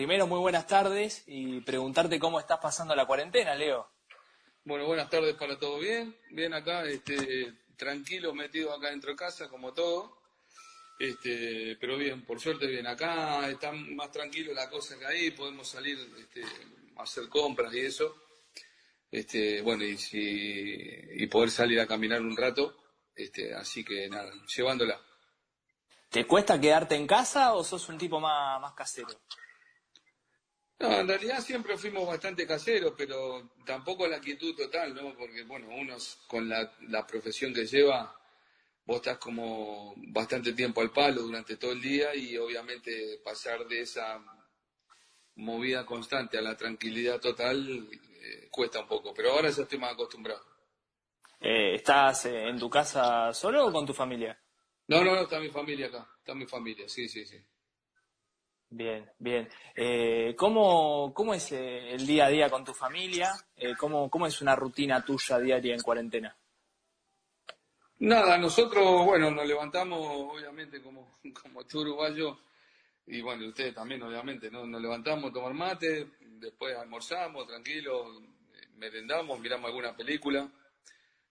primero, muy buenas tardes y preguntarte cómo estás pasando la cuarentena, Leo. Bueno, buenas tardes para todo bien. Bien acá, este, tranquilo, metido acá dentro de casa, como todo. Este, pero bien, por suerte bien. Acá está más tranquilo la cosa que ahí, podemos salir este, a hacer compras y eso. Este, bueno, y, y poder salir a caminar un rato. Este, así que nada, llevándola. ¿Te cuesta quedarte en casa o sos un tipo más, más casero? No, en realidad siempre fuimos bastante caseros, pero tampoco la quietud total, ¿no? Porque, bueno, uno con la, la, profesión que lleva, vos estás como bastante tiempo al palo durante todo el día y obviamente pasar de esa movida constante a la tranquilidad total eh, cuesta un poco, pero ahora ya estoy más acostumbrado. Eh, ¿Estás en tu casa solo o con tu familia? No, no, no, está mi familia acá, está mi familia, sí, sí, sí. Bien, bien. Eh, ¿cómo, ¿Cómo es eh, el día a día con tu familia? Eh, ¿cómo, ¿Cómo es una rutina tuya diaria en cuarentena? Nada, nosotros, bueno, nos levantamos, obviamente, como, como tú y bueno, ustedes también, obviamente, ¿no? Nos levantamos a tomar mate, después almorzamos, tranquilo, merendamos, miramos alguna película,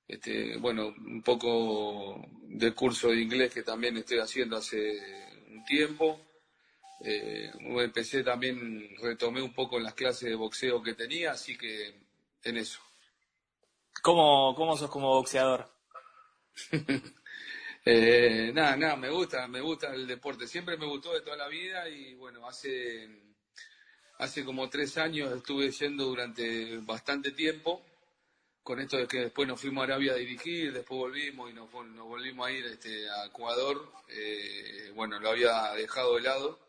este, bueno, un poco de curso de inglés que también estoy haciendo hace un tiempo. Eh, empecé también, retomé un poco las clases de boxeo que tenía, así que en eso. ¿Cómo, cómo sos como boxeador? eh, nada, nada, me gusta, me gusta el deporte. Siempre me gustó de toda la vida y bueno, hace, hace como tres años estuve yendo durante bastante tiempo con esto de que después nos fuimos a Arabia a dirigir, después volvimos y nos, volvimos a ir este, a Ecuador, eh, bueno, lo había dejado de lado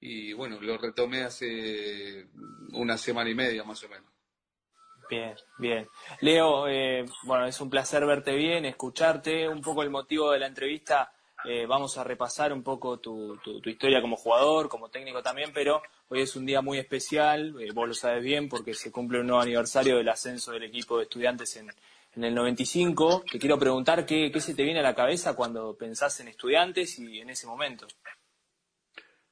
y bueno, lo retomé hace una semana y media más o menos. Bien, bien. Leo, eh, bueno, es un placer verte bien, escucharte. Un poco el motivo de la entrevista, eh, vamos a repasar un poco tu, tu, historia como jugador, como técnico también, pero Hoy es un día muy especial, eh, vos lo sabes bien, porque se cumple un nuevo aniversario del ascenso del equipo de estudiantes en, el 95. Te quiero preguntar qué, se te viene a la cabeza cuando pensás en estudiantes y en ese momento.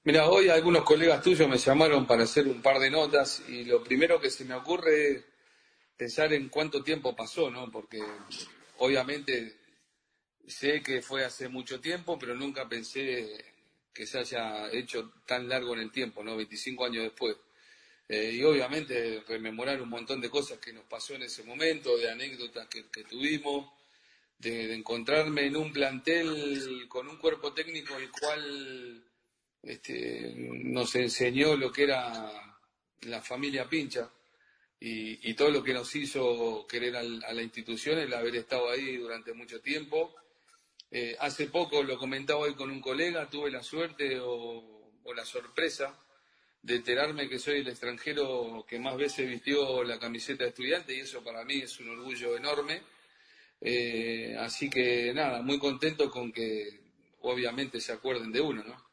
Mira, hoy algunos colegas tuyos me llamaron para hacer un par de notas y lo primero que se me ocurre es pensar en cuánto tiempo pasó, ¿no? Porque obviamente sé que fue hace mucho tiempo, pero nunca pensé que se haya hecho tan largo en el tiempo, ¿no? 25 años después. Eh, y obviamente rememorar un montón de cosas que nos pasó en ese momento, de anécdotas que, tuvimos, de, encontrarme en un plantel con un cuerpo técnico el cual este, nos enseñó lo que era la familia Pincha y, todo lo que nos hizo querer a la institución, el haber estado ahí durante mucho tiempo eh, hace poco lo comentaba hoy con un colega, tuve la suerte o, la sorpresa de enterarme que soy el extranjero que más veces vistió la camiseta de estudiante y eso para mí es un orgullo enorme. Eh, así que nada, muy contento con que obviamente se acuerden de uno, ¿no?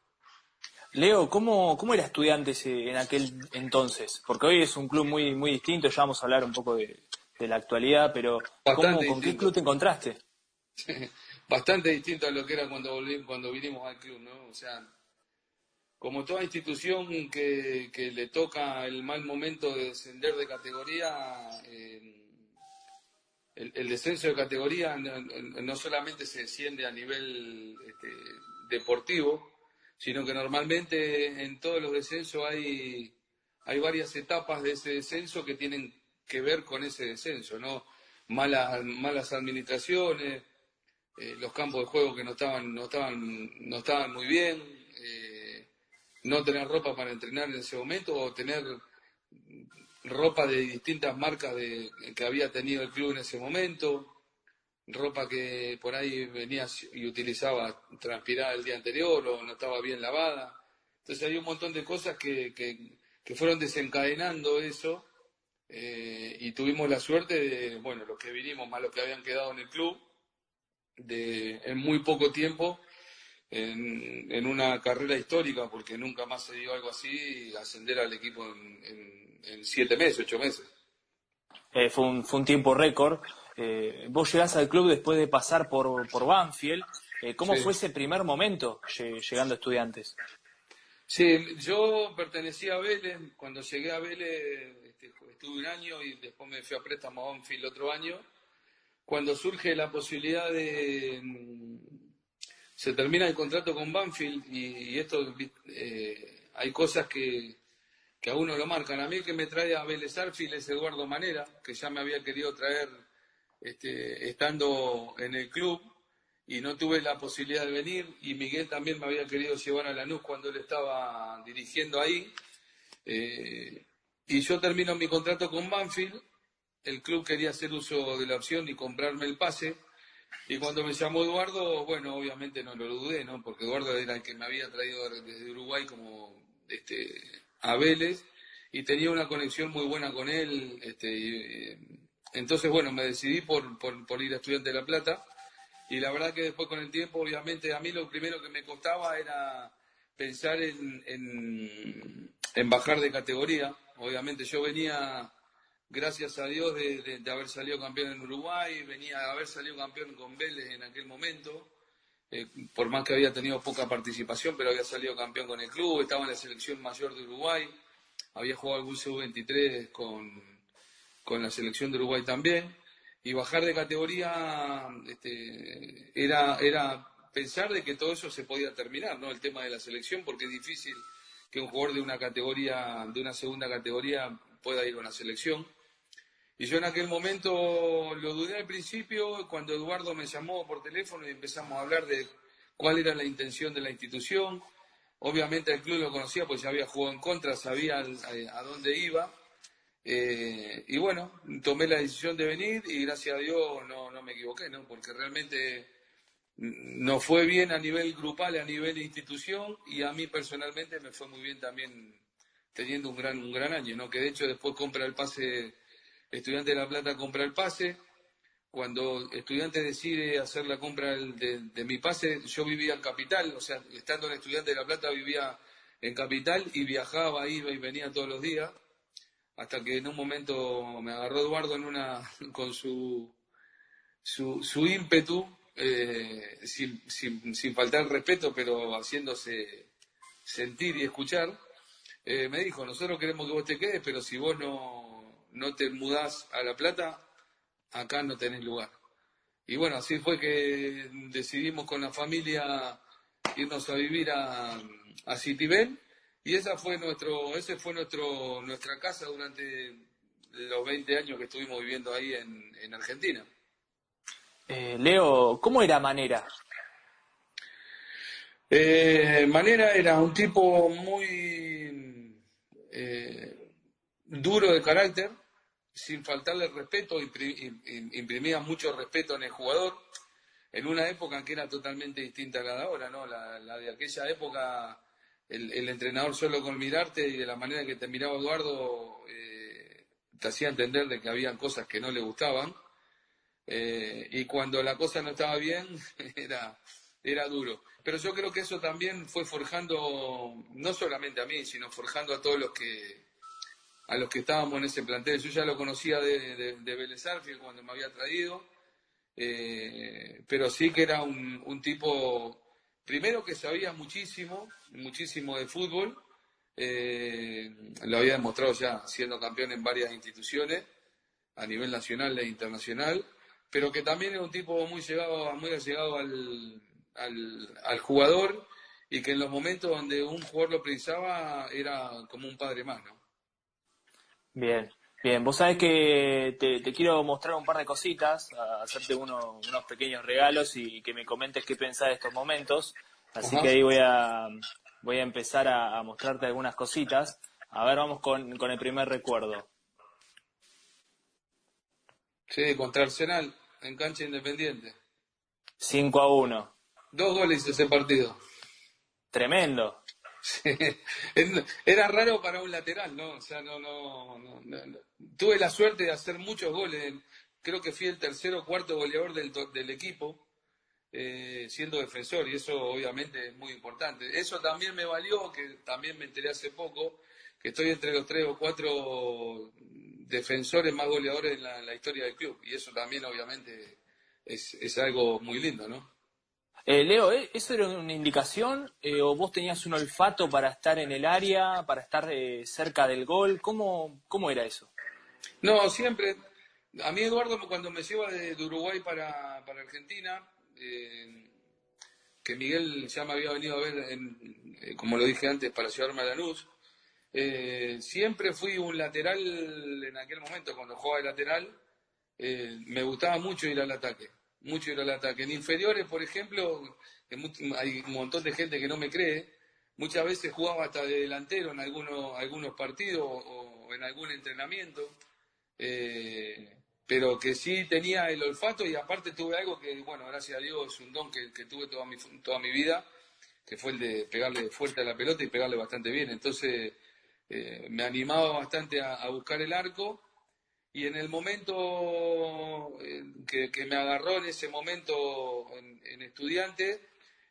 Leo, ¿cómo, cómo era estudiante en aquel entonces? Porque hoy es un club muy, muy distinto, ya vamos a hablar un poco de, la actualidad, pero ¿con qué club te encontraste? bastante distinto a lo que era cuando volvimos, cuando vinimos al club, ¿no? O sea, como toda institución que, le toca el mal momento de descender de categoría, el, descenso de categoría no, solamente se desciende a nivel este, deportivo, sino que normalmente en todos los descensos hay, hay varias etapas de ese descenso que tienen que ver con ese descenso, ¿no? Malas, malas administraciones, eh, los campos de juego que no estaban, no estaban, no estaban muy bien, eh, no tener ropa para entrenar en ese momento o tener ropa de distintas marcas de, que había tenido el club en ese momento, ropa que por ahí venía y utilizaba transpirada el día anterior o no estaba bien lavada. Entonces hay un montón de cosas que, que, fueron desencadenando eso eh, y tuvimos la suerte de, bueno, los que vinimos más los que habían quedado en el club, de, en muy poco tiempo, en, en, una carrera histórica, porque nunca más se dio algo así, ascender al equipo en, en, siete meses, ocho meses. Eh, fue, un, fue un tiempo récord. Eh, vos llegás al club después de pasar por, por Banfield. Eh, ¿Cómo fue ese primer momento llegando a estudiantes? Sí, yo pertenecía a Vélez. Cuando llegué a Vélez este, estuve un año y después me fui a préstamo a Banfield otro año. Cuando surge la posibilidad de... Mm, se termina el contrato con Banfield y, esto... Eh, hay cosas que, que a uno lo marcan. A mí que me trae a Vélez Arfield es Eduardo Manera, que ya me había querido traer este, estando en el club y no tuve la posibilidad de venir y Miguel también me había querido llevar a Lanús cuando él estaba dirigiendo ahí. Eh, y yo termino mi contrato con Banfield, el club quería hacer uso de la opción y comprarme el pase. Y cuando me llamó Eduardo, bueno, obviamente no lo dudé, ¿no? Porque Eduardo era el que me había traído desde Uruguay como este, a Vélez y tenía una conexión muy buena con él. Este, entonces, bueno, me decidí por, por ir a Estudiante de La Plata y la verdad que después con el tiempo, obviamente, a mí lo primero que me costaba era pensar en, en, bajar de categoría. Obviamente yo venía, gracias a Dios, de, haber salido campeón en Uruguay, venía de haber salido campeón con Vélez en aquel momento. Eh, por más que había tenido poca participación, pero había salido campeón con el club, estaba en la selección mayor de Uruguay, había jugado algún sub-23 con, con la selección de Uruguay también y bajar de categoría este, era, era pensar de que todo eso se podía terminar, ¿no? El tema de la selección, porque es difícil que un jugador de una categoría, de una segunda categoría, pueda ir a una selección. Y yo en aquel momento lo dudé al principio, cuando Eduardo me llamó por teléfono y empezamos a hablar de cuál era la intención de la institución. Obviamente el club lo conocía, pues ya había jugado en contra, sabía a dónde iba. Eh, y bueno, tomé la decisión de venir y gracias a Dios no, no me equivoqué, ¿no? Porque realmente no fue bien a nivel grupal, a nivel institución y a mí personalmente me fue muy bien también teniendo un gran, un gran año, ¿no? Que de hecho después compra el pase, Estudiante de La Plata compra el pase. Cuando Estudiante decide hacer la compra de, de mi pase, yo vivía en Capital, o sea, estando en Estudiante de La Plata vivía en Capital y viajaba, iba y venía todos los días hasta que en un momento me agarró Eduardo en una, con su, su, ímpetu, eh, sin, sin, sin, faltar respeto, pero haciéndose sentir y escuchar, eh, me dijo, nosotros queremos que vos te quedes, pero si vos no, no te mudás a La Plata, acá no tenés lugar. Y bueno, así fue que decidimos con la familia irnos a vivir a, a Citibel y esa fue nuestro, ese fue nuestro, nuestra casa durante los 20 años que estuvimos viviendo ahí en, Argentina. Eh, Leo, ¿cómo era Manera? Eh, Manera era un tipo muy eh, duro de carácter, sin faltarle respeto, imprimía mucho respeto en el jugador, en una época que era totalmente distinta a la de ahora, ¿no? la de aquella época el, entrenador solo con mirarte y de la manera que te miraba Eduardo eh, te hacía entender de que habían cosas que no le gustaban. Eh, y cuando la cosa no estaba bien, era, duro. Pero yo creo que eso también fue forjando, no solamente a mí, sino forjando a todos los que, a los que estábamos en ese plantel. Yo ya lo conocía de, de, de cuando me había traído, eh, pero sí que era un, un tipo primero que sabía muchísimo, muchísimo de fútbol, eh, lo había demostrado ya siendo campeón en varias instituciones a nivel nacional e internacional, pero que también era un tipo muy llegado, muy llegado al, al, jugador y que en los momentos donde un jugador lo precisaba era como un padre más, ¿no? Bien, bien. Vos sabés que te, quiero mostrar un par de cositas, hacerte unos pequeños regalos y que me comentes qué pensás de estos momentos. Así que ahí voy a, voy a empezar a, mostrarte algunas cositas. A ver, vamos con, con el primer recuerdo. Sí, contra Arsenal, en cancha independiente. 5 a 1. Dos goles ese partido. Tremendo. Era raro para un lateral, ¿no? O sea, no, no, no, Tuve la suerte de hacer muchos goles. Creo que fui el tercero o cuarto goleador del, del equipo. Eh, siendo defensor y eso obviamente es muy importante. Eso también me valió, que también me enteré hace poco, que estoy entre los tres o cuatro defensores más goleadores en la, historia del club y eso también obviamente es, algo muy lindo, ¿no? Eh, Leo, ¿eh? ¿eso era una indicación eh, o vos tenías un olfato para estar en el área, para estar cerca del gol? ¿Cómo, ¿Cómo era eso? No, siempre. A mí Eduardo cuando me lleva de, Uruguay para, Argentina, que Miguel ya me había venido a ver, como lo dije antes, para llevarme a Lanús, siempre fui un lateral en aquel momento, cuando jugaba de lateral, me gustaba mucho ir al ataque mucho ir al ataque. En inferiores, por ejemplo, hay un montón de gente que no me cree, muchas veces jugaba hasta de delantero en algunos, algunos partidos o, en algún entrenamiento, eh, pero que sí tenía el olfato y aparte tuve algo que, bueno, gracias a Dios es un don que, tuve toda mi, toda mi vida, que fue el de pegarle fuerte a la pelota y pegarle bastante bien. Entonces eh, me animaba bastante a buscar el arco y en el momento eh, que, me agarró en ese momento en, estudiante,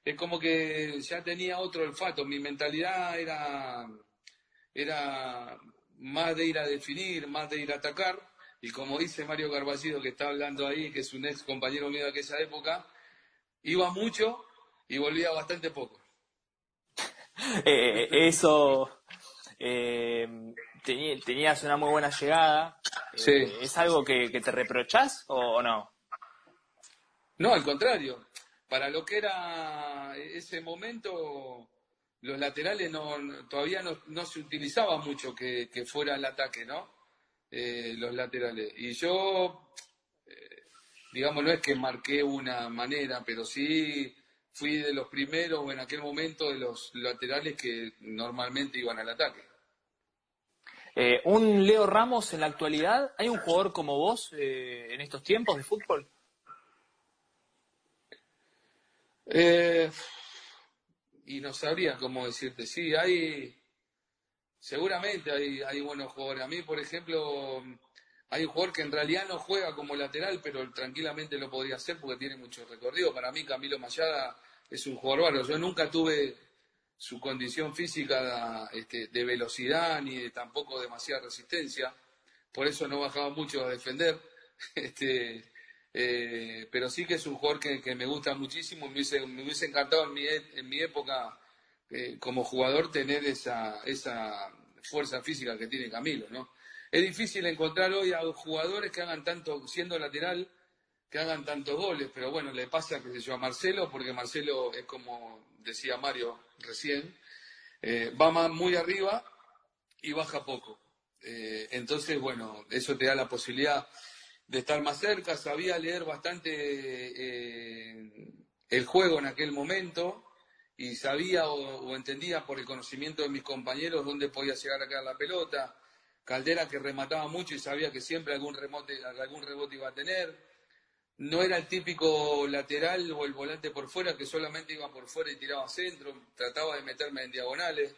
es como que ya tenía otro olfato, mi mentalidad era, era más de ir a definir, más de ir a atacar, y como dice Mario Carballido que está hablando ahí, que es un ex compañero mío de aquella época, iba mucho y volvía bastante poco. Eh, eso, eh, tenías una muy buena llegada. Eh, ¿Es algo que, te reprochás o, no? No, al contrario. Para lo que era ese momento, los laterales no, todavía no, se utilizaba mucho que, fuera el ataque, ¿no? Eh, los laterales. Y yo, eh, digamos, no es que marqué una manera, pero sí fui de los primeros en aquel momento de los laterales que normalmente iban al ataque. Eh, un Leo Ramos en la actualidad, ¿hay un jugador como vos eh, en estos tiempos de fútbol? Eh, y no sabría cómo decirte, sí, hay, seguramente hay, buenos jugadores. A mí, por ejemplo, hay un jugador que en realidad no juega como lateral, pero tranquilamente lo podría hacer porque tiene mucho recorrido. Para mí, Camilo Mayada es un jugador bárbaro. Yo nunca tuve su condición física este, de velocidad ni de tampoco demasiada resistencia, por eso no bajaba mucho a defender, este, eh, pero sí que es un jugador que, me gusta muchísimo, me hubiese, me hubiese encantado en mi, en mi época eh, como jugador tener esa, esa fuerza física que tiene Camilo, ¿no? Es difícil encontrar hoy a jugadores que hagan tanto, siendo lateral, que hagan tantos goles, pero bueno, le pasa, que se yo, a Marcelo, porque Marcelo es como decía Mario recién, eh, va muy arriba y baja poco. Eh, entonces, bueno, eso te da la posibilidad de estar más cerca, sabía leer bastante eh, el juego en aquel momento y sabía o, entendía por el conocimiento de mis compañeros dónde podía llegar a quedar la pelota. Caldera que remataba mucho y sabía que siempre algún, remote, algún rebote iba a tener no era el típico lateral o el volante por fuera que solamente iba por fuera y tiraba centro, trataba de meterme en diagonales.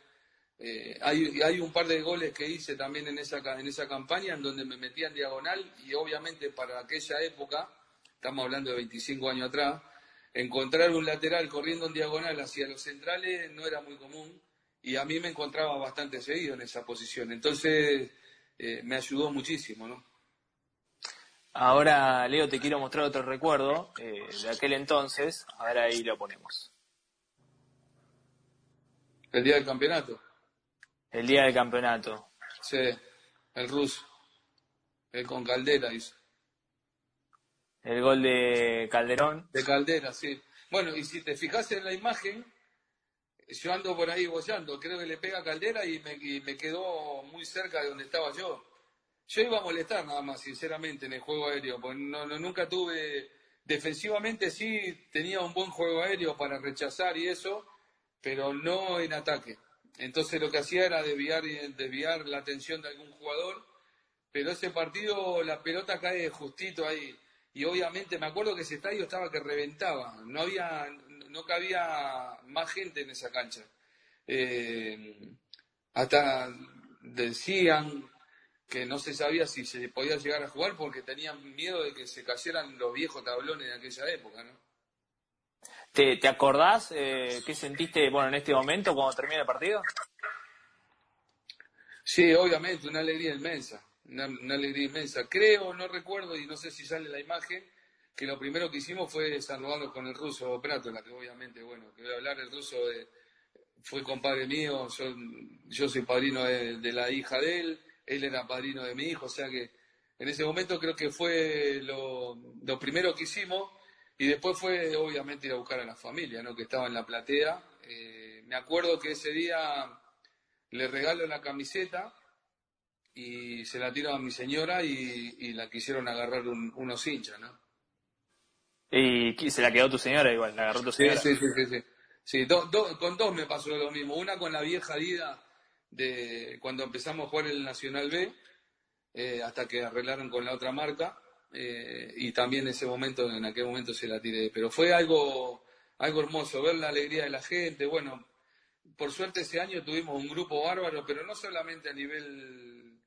Eh, hay, hay, un par de goles que hice también en esa, en esa campaña en donde me metía en diagonal y obviamente para aquella época, estamos hablando de 25 años atrás, encontrar un lateral corriendo en diagonal hacia los centrales no era muy común y a mí me encontraba bastante seguido en esa posición. Entonces eh, me ayudó muchísimo, ¿no? Ahora, Leo, te quiero mostrar otro recuerdo eh, de aquel entonces. A ver, ahí lo ponemos. El día del campeonato. El día del campeonato. Sí, el ruso. El con Caldera hizo. El gol de Calderón. De Caldera, sí. Bueno, y si te fijas en la imagen, yo ando por ahí bollando, creo que le pega a Caldera y me, y me quedó muy cerca de donde estaba yo. Yo iba a molestar nada más, sinceramente, en el juego aéreo, porque no, nunca tuve, defensivamente sí tenía un buen juego aéreo para rechazar y eso, pero no en ataque. Entonces lo que hacía era desviar, desviar la atención de algún jugador, pero ese partido la pelota cae justito ahí. Y obviamente me acuerdo que ese estadio estaba que reventaba, no había, no cabía más gente en esa cancha. Eh, hasta decían que no se sabía si se podía llegar a jugar porque tenían miedo de que se cayeran los viejos tablones de aquella época, ¿no? ¿Te, te acordás eh, qué sentiste bueno, en este momento cuando termina el partido? Sí, obviamente, una alegría inmensa, una, alegría inmensa. Creo, no recuerdo y no sé si sale la imagen, que lo primero que hicimos fue saludarnos con el ruso la que obviamente, bueno, que voy a hablar, el ruso fue compadre mío, yo, soy padrino de, la hija de él, él era padrino de mi hijo, o sea que en ese momento creo que fue lo, primero que hicimos y después fue obviamente ir a buscar a la familia, ¿no? que estaba en la platea. Eh, me acuerdo que ese día le regalo la camiseta y se la tiro a mi señora y, la quisieron agarrar unos hinchas, ¿no? Y se la quedó tu señora igual, la agarró tu señora. Sí, sí, sí, sí. sí. con dos me pasó lo mismo. Una con la vieja Dida de cuando empezamos a jugar el Nacional B, eh, hasta que arreglaron con la otra marca. Eh, y también ese momento, en aquel momento se la tiré. Pero fue algo, algo hermoso, ver la alegría de la gente. Bueno, por suerte ese año tuvimos un grupo bárbaro, pero no solamente a nivel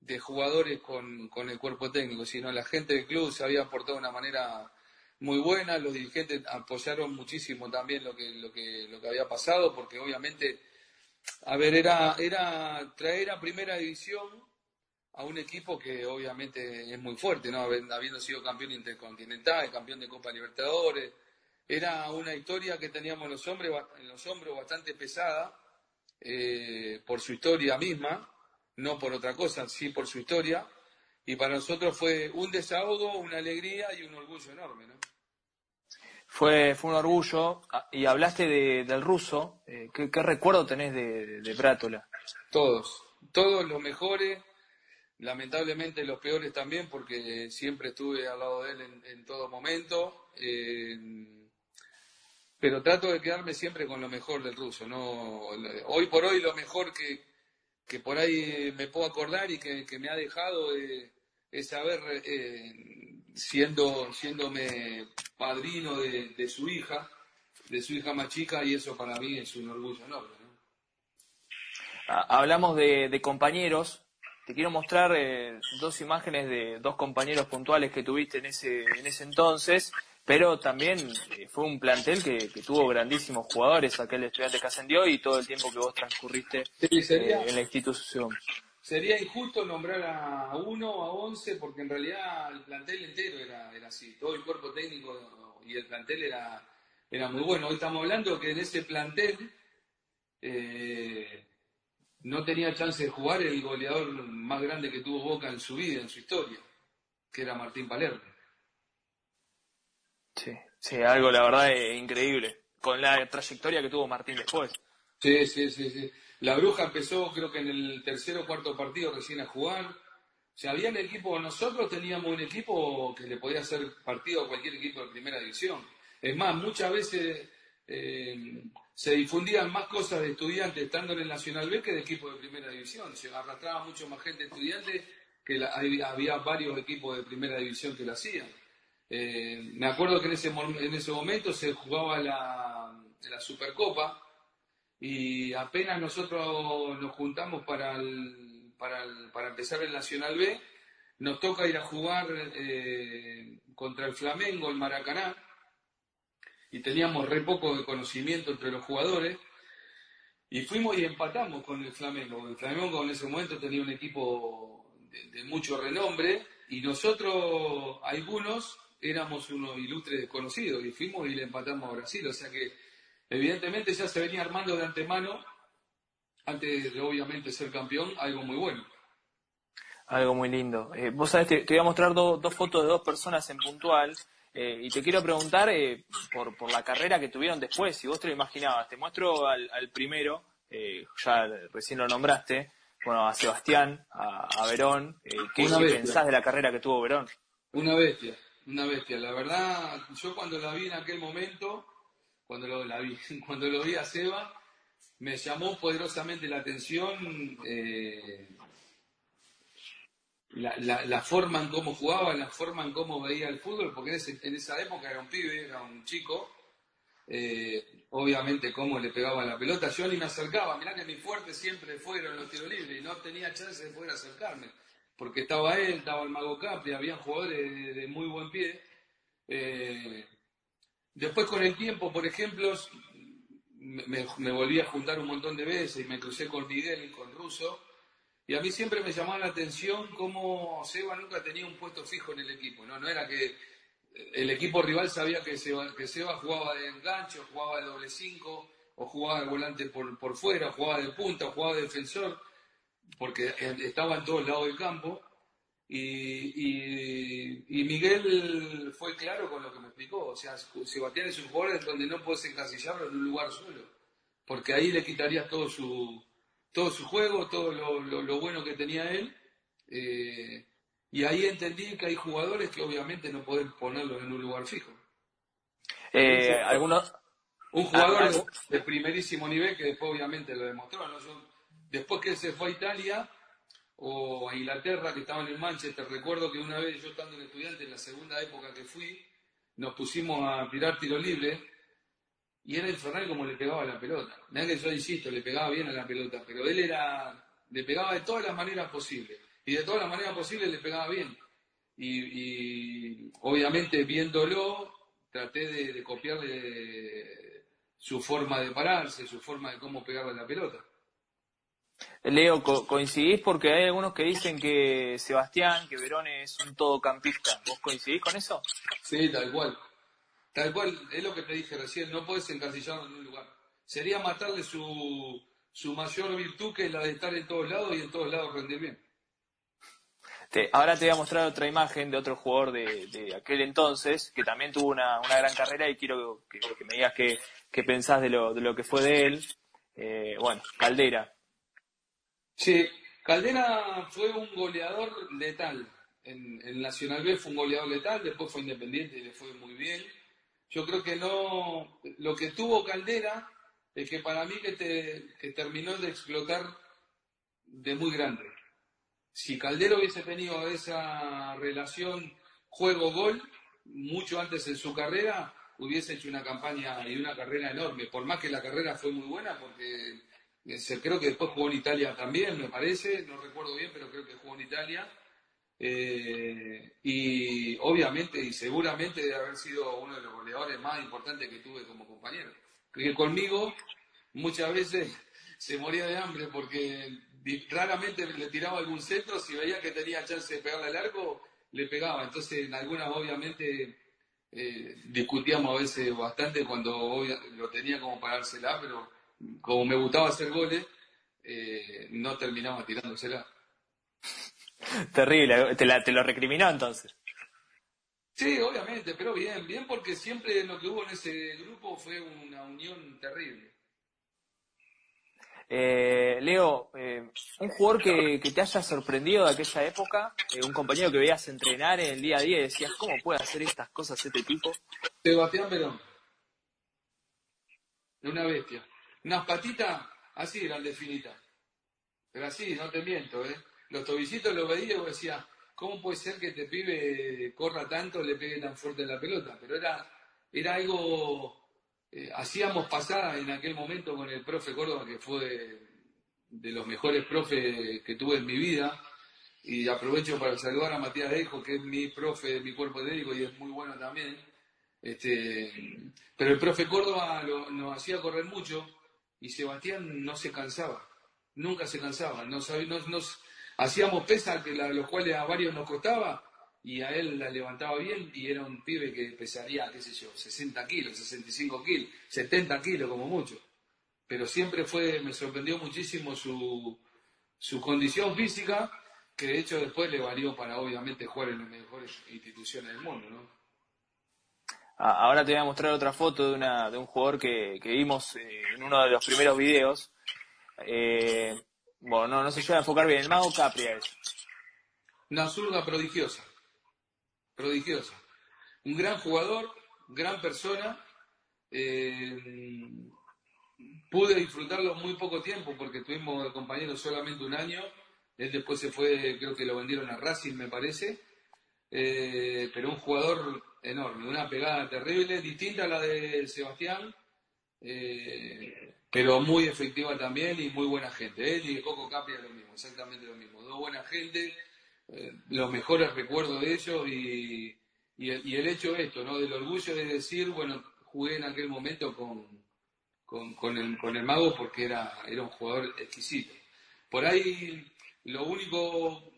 de jugadores con, con el cuerpo técnico, sino la gente del club se había aportado de una manera muy buena, los dirigentes apoyaron muchísimo también lo que, lo que, lo que había pasado, porque obviamente, a ver, era, era traer a primera división a un equipo que obviamente es muy fuerte, ¿no? Habiendo sido campeón intercontinental, campeón de Copa Libertadores, era una historia que teníamos los hombres, en los hombros bastante pesada, eh, por su historia misma, no por otra cosa, sí por su historia, y para nosotros fue un desahogo, una alegría y un orgullo enorme, ¿no? Fue, fue un orgullo. Ah, y hablaste del ruso. Eh, ¿qué, recuerdo tenés de, de Brátola? Todos. Todos los mejores. Lamentablemente los peores también, porque siempre estuve al lado de él en, todo momento. Eh, pero trato de quedarme siempre con lo mejor del ruso. ¿no? Hoy por hoy lo mejor que, que por ahí me puedo acordar y que, me ha dejado es saber eh, siendo, siéndome padrino de, su hija, de su hija más chica, y eso para mí es un orgullo enorme. Ah, hablamos de, compañeros. Te quiero mostrar eh, dos imágenes de dos compañeros puntuales que tuviste en ese, en ese entonces, pero también eh, fue un plantel que, tuvo grandísimos jugadores, aquel estudiante que ascendió y todo el tiempo que vos transcurriste eh, en la institución sería injusto nombrar a uno a once porque en realidad el plantel entero era, así, todo el cuerpo técnico y el plantel era, era muy bueno. Hoy estamos hablando que en ese plantel eh, no tenía chance de jugar el goleador más grande que tuvo Boca en su vida, en su historia, que era Martín Palermo. Sí, sí, algo la verdad es increíble, con la trayectoria que tuvo Martín después. Sí, sí, sí, sí. La Bruja empezó creo que en el tercer o cuarto partido recién a jugar. O sea, había el equipo, nosotros teníamos un equipo que le podía hacer partido a cualquier equipo de primera división. Es más, muchas veces eh, se difundían más cosas de estudiantes estando en el Nacional B que de equipo de primera división. Se arrastraba mucho más gente estudiante que había varios equipos de primera división que lo hacían. Eh, me acuerdo que en ese, en ese momento se jugaba la, la Supercopa y apenas nosotros nos juntamos para, para, empezar el Nacional B, nos toca ir a jugar eh, contra el Flamengo, el Maracaná, y teníamos re poco de conocimiento entre los jugadores, y fuimos y empatamos con el Flamengo. El Flamengo en ese momento tenía un equipo de, mucho renombre, y nosotros, algunos, éramos unos ilustres desconocidos, y fuimos y le empatamos a Brasil, o sea que Evidentemente ya se venía armando de antemano, antes de obviamente ser campeón, algo muy bueno. Algo muy lindo. Eh, vos sabés, te, voy a mostrar dos fotos de dos personas en puntual eh, y te quiero preguntar eh, por, por, la carrera que tuvieron después, si vos te lo imaginabas. Te muestro al, primero, ya recién lo nombraste, bueno, a Sebastián, a, Verón. ¿Qué, ¿qué pensás de la carrera que tuvo Verón? Una bestia, una bestia. La verdad, yo cuando la vi en aquel momento, cuando lo, vi, cuando lo vi a Seba, me llamó poderosamente la atención eh, la, forma en cómo jugaba, la forma en cómo veía el fútbol, porque en, esa época era un pibe, era un chico, eh, obviamente cómo le pegaba la pelota, yo ni me acercaba, mirá que mi fuerte siempre fueron los tiros libres y no tenía chance de poder acercarme, porque estaba él, estaba el Mago Capri, había jugadores de, muy buen pie, eh, Después con el tiempo, por ejemplo, me, volví a juntar un montón de veces y me crucé con Miguel, con Russo, y a mí siempre me llamaba la atención cómo Seba nunca tenía un puesto fijo en el equipo, ¿no? No era que el equipo rival sabía que Seba, jugaba de engancho, jugaba de doble cinco, o jugaba de volante por, por fuera, jugaba de punta, jugaba de defensor, porque estaba en todos lados del campo. Y, y, Miguel fue claro con lo que me explicó. O sea, Sebastián es un jugador donde no puedes encasillarlo en un lugar solo, porque ahí le quitarías todo su, todo su juego, todo lo, lo, bueno que tenía él. Eh, y ahí entendí que hay jugadores que obviamente no pueden ponerlos en un lugar fijo. Eh, algunos, un jugador ah, ah. de, primerísimo nivel que después obviamente lo demostró. después que se fue a Italia o a Inglaterra, que estaba en Manchester, recuerdo que una vez yo estando en estudiante, en la segunda época que fui, nos pusimos a tirar tiro libre y era infernal como le pegaba la pelota. Mira que yo insisto, le pegaba bien a la pelota, pero él era, le pegaba de todas las maneras posibles. Y de todas las maneras posibles le pegaba bien. Y, obviamente viéndolo, traté de, de copiarle su forma de pararse, su forma de cómo pegarle la pelota. Leo, coincidís porque hay algunos que dicen que Sebastián, que Verón es un todocampista. ¿Vos coincidís con eso? Sí, tal cual. Tal cual, es lo que te dije recién, no puedes encasillarlo en un lugar. Sería matarle su, su mayor virtud, que es la de estar en todos lados y en todos lados rendir bien. ahora te voy a mostrar otra imagen de otro jugador de, aquel entonces, que también tuvo una, gran carrera y quiero que, que me digas que, qué pensás de lo, de lo que fue de él. Eh, bueno, Caldera. Sí, Caldera fue un goleador letal. En, el Nacional B fue un goleador letal, después fue independiente y le fue muy bien. Yo creo que no. Lo que tuvo Caldera es que para mí que, te, terminó de explotar de muy grande. Si Caldera hubiese tenido esa relación juego-gol mucho antes en su carrera, hubiese hecho una campaña y una carrera enorme, por más que la carrera fue muy buena, porque creo que después jugó en Italia también, me parece, no recuerdo bien, pero creo que jugó en Italia. Eh, y obviamente y seguramente debe haber sido uno de los goleadores más importantes que tuve como compañero. Que conmigo muchas veces se moría de hambre porque raramente le tiraba algún centro, si veía que tenía chance de pegarle al arco, le pegaba. Entonces, en algunas obviamente eh, discutíamos a veces bastante cuando lo tenía como para dársela, pero como me gustaba hacer goles, eh, no terminaba tirándosela. Terrible, ¿Te, la, ¿te lo recriminó entonces? Sí, obviamente, pero bien, bien porque siempre lo que hubo en ese grupo fue una unión terrible. Eh, Leo, eh, un jugador que, te haya sorprendido de aquella época, eh, un compañero que veías entrenar en el día a día y decías, ¿cómo puede hacer estas cosas este tipo? Sebastián Perón. Una bestia. Unas patitas así eran definitas. Pero así, no te miento, ¿eh? Los tobicitos los veía y decía, ¿cómo puede ser que este pibe corra tanto, le pegue tan fuerte la pelota? Pero era, era algo eh, hacíamos pasar en aquel momento con el profe Córdoba, que fue de los mejores profes que tuve en mi vida, y aprovecho para saludar a Matías Dejo, que es mi profe de mi cuerpo médico y es muy bueno también. Este, pero el profe Córdoba nos hacía correr mucho y Sebastián no se cansaba, nunca se cansaba. Nos, nos, hacíamos pesas, que los cuales a varios nos costaba, y a él la levantaba bien y era un pibe que pesaría, qué sé yo, 60 kilos, 65 kilos, 70 kilos como mucho. Pero siempre fue, me sorprendió muchísimo su, su condición física, que de hecho después le valió para obviamente jugar en las mejores instituciones del mundo, ¿no? Ah, ahora te voy a mostrar otra foto de, una, de un jugador que, que vimos eh, en uno de los primeros videos. Eh, bueno, no, no se llega a enfocar bien, el mago Capria es. Una zurda prodigiosa prodigiosa. Un gran jugador, gran persona. Eh, pude disfrutarlo muy poco tiempo porque tuvimos compañeros solamente un año. Él después se fue, creo que lo vendieron a Racing, me parece. Pero un jugador enorme, una pegada terrible, distinta a la de Sebastián, eh, pero muy efectiva también y muy buena gente. Él y Coco Capria lo mismo, exactamente lo mismo. Dos buenas gente, eh, los mejores recuerdos de ellos y, y, el, hecho de esto, ¿no? Del orgullo de decir, bueno, jugué en aquel momento con, con, el, con el mago porque era, era un jugador exquisito. Por ahí, lo único,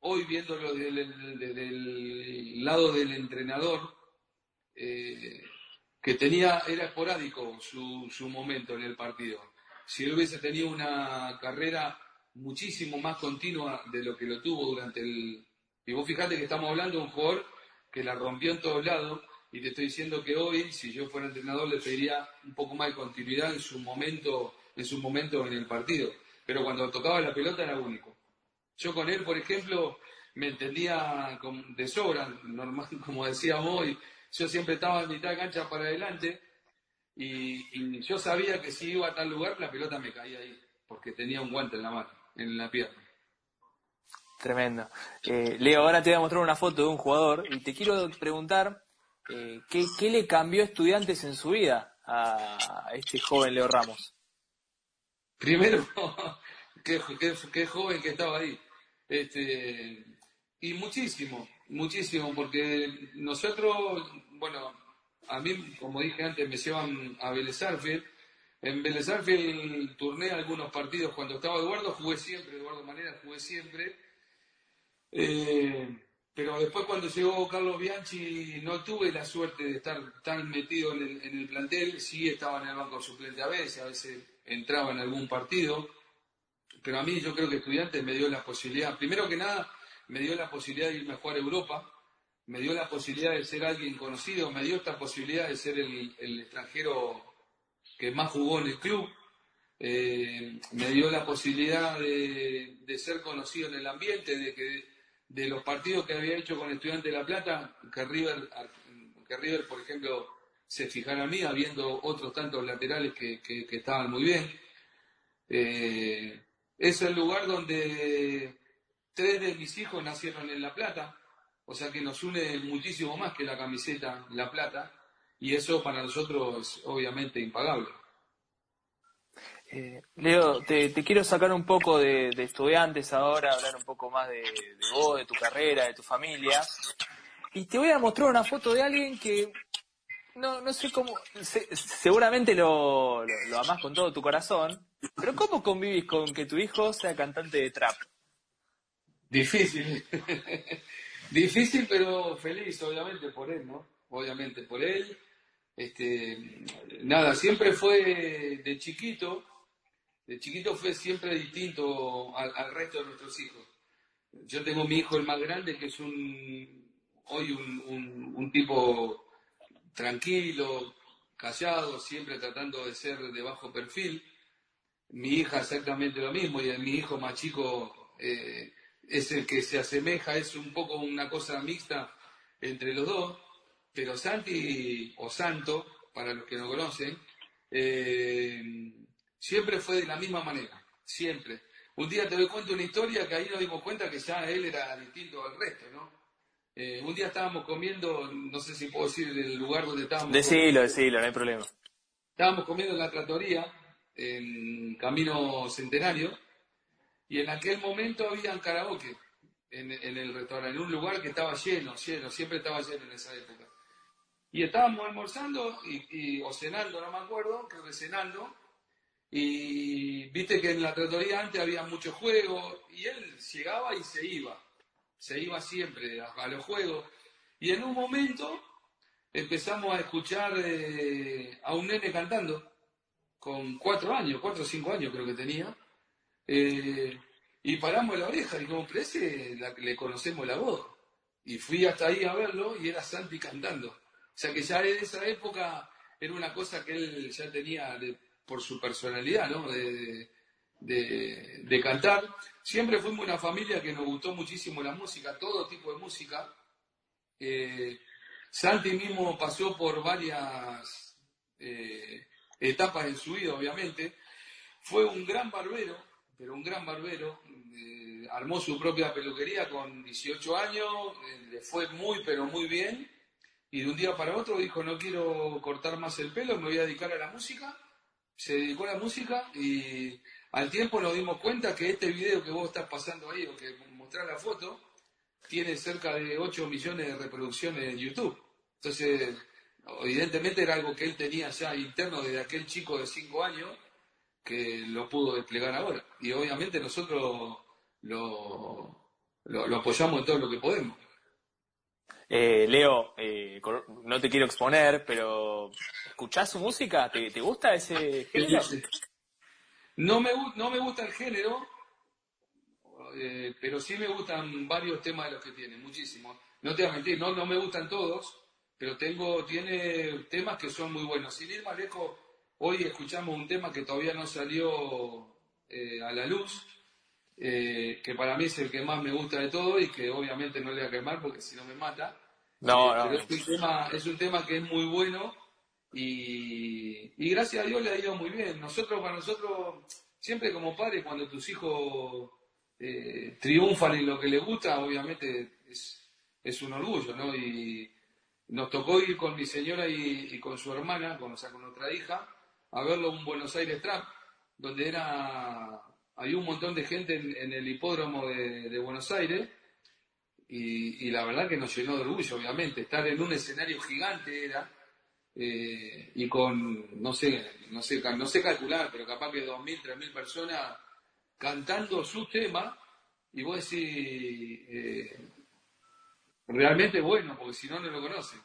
hoy viéndolo desde el, lado del entrenador, eh, que tenía, era esporádico su, momento en el partido. Si hubiese tenido una carrera muchísimo más continua de lo que lo tuvo durante el... Y vos fijate que estamos hablando de un jugador que la rompió en todos lados y te estoy diciendo que hoy, si yo fuera entrenador, le pediría un poco más de continuidad en su momento, en su momento en el partido. Pero cuando tocaba la pelota era único. Yo con él, por ejemplo, me entendía de sobra, normal, como decía hoy, yo siempre estaba en mitad de cancha para adelante y, yo sabía que si iba a tal lugar la pelota me caía ahí, porque tenía un guante en la mano, en la pierna. Tremendo. Eh, Leo, ahora te voy a mostrar una foto de un jugador y te quiero preguntar eh, ¿qué, le cambió estudiantes en su vida a este joven Leo Ramos. Primero, qué, qué, joven que estaba ahí. Este, y muchísimo, muchísimo, porque nosotros, bueno, a mí, como dije antes, me llevan a Vélez En Vélez turné algunos partidos cuando estaba Eduardo, jugué siempre, Eduardo Manera jugué siempre. Eh, pero después cuando llegó Carlos Bianchi no tuve la suerte de estar tan metido en el, plantel, sí estaba en el banco suplente a veces, a veces entraba en algún partido, pero a mí yo creo que Estudiantes me dio la posibilidad, primero que nada, me dio la posibilidad de irme a jugar a Europa, me dio la posibilidad de ser alguien conocido, me dio esta posibilidad de ser el, extranjero que más jugó en el club, eh, me dio la posibilidad de, ser conocido en el ambiente, de que de los partidos que había hecho con Estudiantes de La Plata, que River, que River por ejemplo, se fijara a mí, habiendo otros tantos laterales que, estaban muy bien. Eh, es el lugar donde tres de mis hijos nacieron en La Plata, o sea que nos une muchísimo más que la camiseta La Plata, y eso para nosotros es obviamente impagable. Eh, Leo, te, quiero sacar un poco de, estudiantes ahora, hablar un poco más de, vos, de tu carrera, de tu familia. Y te voy a mostrar una foto de alguien que no, no sé cómo, seguramente lo, lo, lo, amás con todo tu corazón, pero ¿cómo convivís con que tu hijo sea cantante de trap? Difícil. Difícil, pero feliz, obviamente, por él, ¿no? Obviamente, por él. Este, nada, siempre fue de chiquito, de chiquito fue siempre distinto al, resto de nuestros hijos. Yo tengo mi hijo el más grande, que es un, hoy un tipo tranquilo, callado, siempre tratando de ser de bajo perfil. Mi hija exactamente lo mismo, y mi hijo más chico eh, es el que se asemeja, es un poco una cosa mixta entre los dos, pero Santi o Santo, para los que no conocen, eh, siempre fue de la misma manera, siempre. Un día te doy cuenta una historia que ahí nos dimos cuenta que ya él era distinto al resto, ¿no? Eh, un día estábamos comiendo, no sé si puedo decir el lugar donde estábamos. Decilo, decilo, no hay problema. Estábamos comiendo en la tratoría, en Camino Centenario, y en aquel momento había karaoke en, el restaurante, en un lugar que estaba lleno, lleno, siempre estaba lleno en esa época. Y estábamos almorzando y, o cenando, no me acuerdo, creo que cenando, y viste que en la tratoría antes había muchos juegos, y él llegaba y se iba se iba siempre a, los juegos. Y en un momento empezamos a escuchar eh, a un nene cantando, con cuatro años, cuatro o cinco años creo que tenía, eh, y paramos la oreja y como parece la, le conocemos la voz. Y fui hasta ahí a verlo y era Santi cantando. O sea que ya en esa época era una cosa que él ya tenía por su personalidad, ¿no? De, de, cantar. Siempre fuimos una familia que nos gustó muchísimo la música, todo tipo de música. Eh, Santi mismo pasó por varias eh, etapas en su vida, obviamente. Fue un gran barbero, pero un gran barbero. Eh, armó su propia peluquería con 18 años, le fue muy, pero muy bien. Y de un día para otro dijo, no quiero cortar más el pelo, me voy a dedicar a la música. Se dedicó a la música y al tiempo nos dimos cuenta que este video que vos estás pasando ahí, o que mostrar la foto, tiene cerca de 8 millones de reproducciones en YouTube. Entonces, evidentemente era algo que él tenía ya interno desde aquel chico de 5 años que lo pudo desplegar ahora. Y obviamente nosotros lo, lo, apoyamos en todo lo que podemos. Eh, Leo, eh, no te quiero exponer, pero ¿escuchás su música? ¿Te, gusta ese género? No me, no me gusta el género, eh, pero sí me gustan varios temas de los que tiene, muchísimos. No te voy a mentir, no, no me gustan todos, pero tengo, tiene temas que son muy buenos. Sin ir más lejos, hoy escuchamos un tema que todavía no salió a la luz, eh, que para mí es el que más me gusta de todo y que obviamente no le voy a quemar porque si no me mata. No, eh, Pero es un, tema, es un tema que es muy bueno y, gracias a Dios le ha ido muy bien. Nosotros, para nosotros, siempre como padres, cuando tus hijos eh, triunfan en lo que les gusta, obviamente es, es un orgullo, ¿no? Y nos tocó ir con mi señora y, con su hermana, con, o sea, con otra hija, a verlo en Buenos Aires Trap, donde era había un montón de gente en, el hipódromo de, Buenos Aires y, la verdad que nos llenó de orgullo, obviamente. Estar en un escenario gigante era eh, y con, no sé, no sé, no sé calcular, pero capaz que 2.000, 3.000 personas cantando su tema y vos decís, eh, realmente bueno, porque si no, no lo conocen.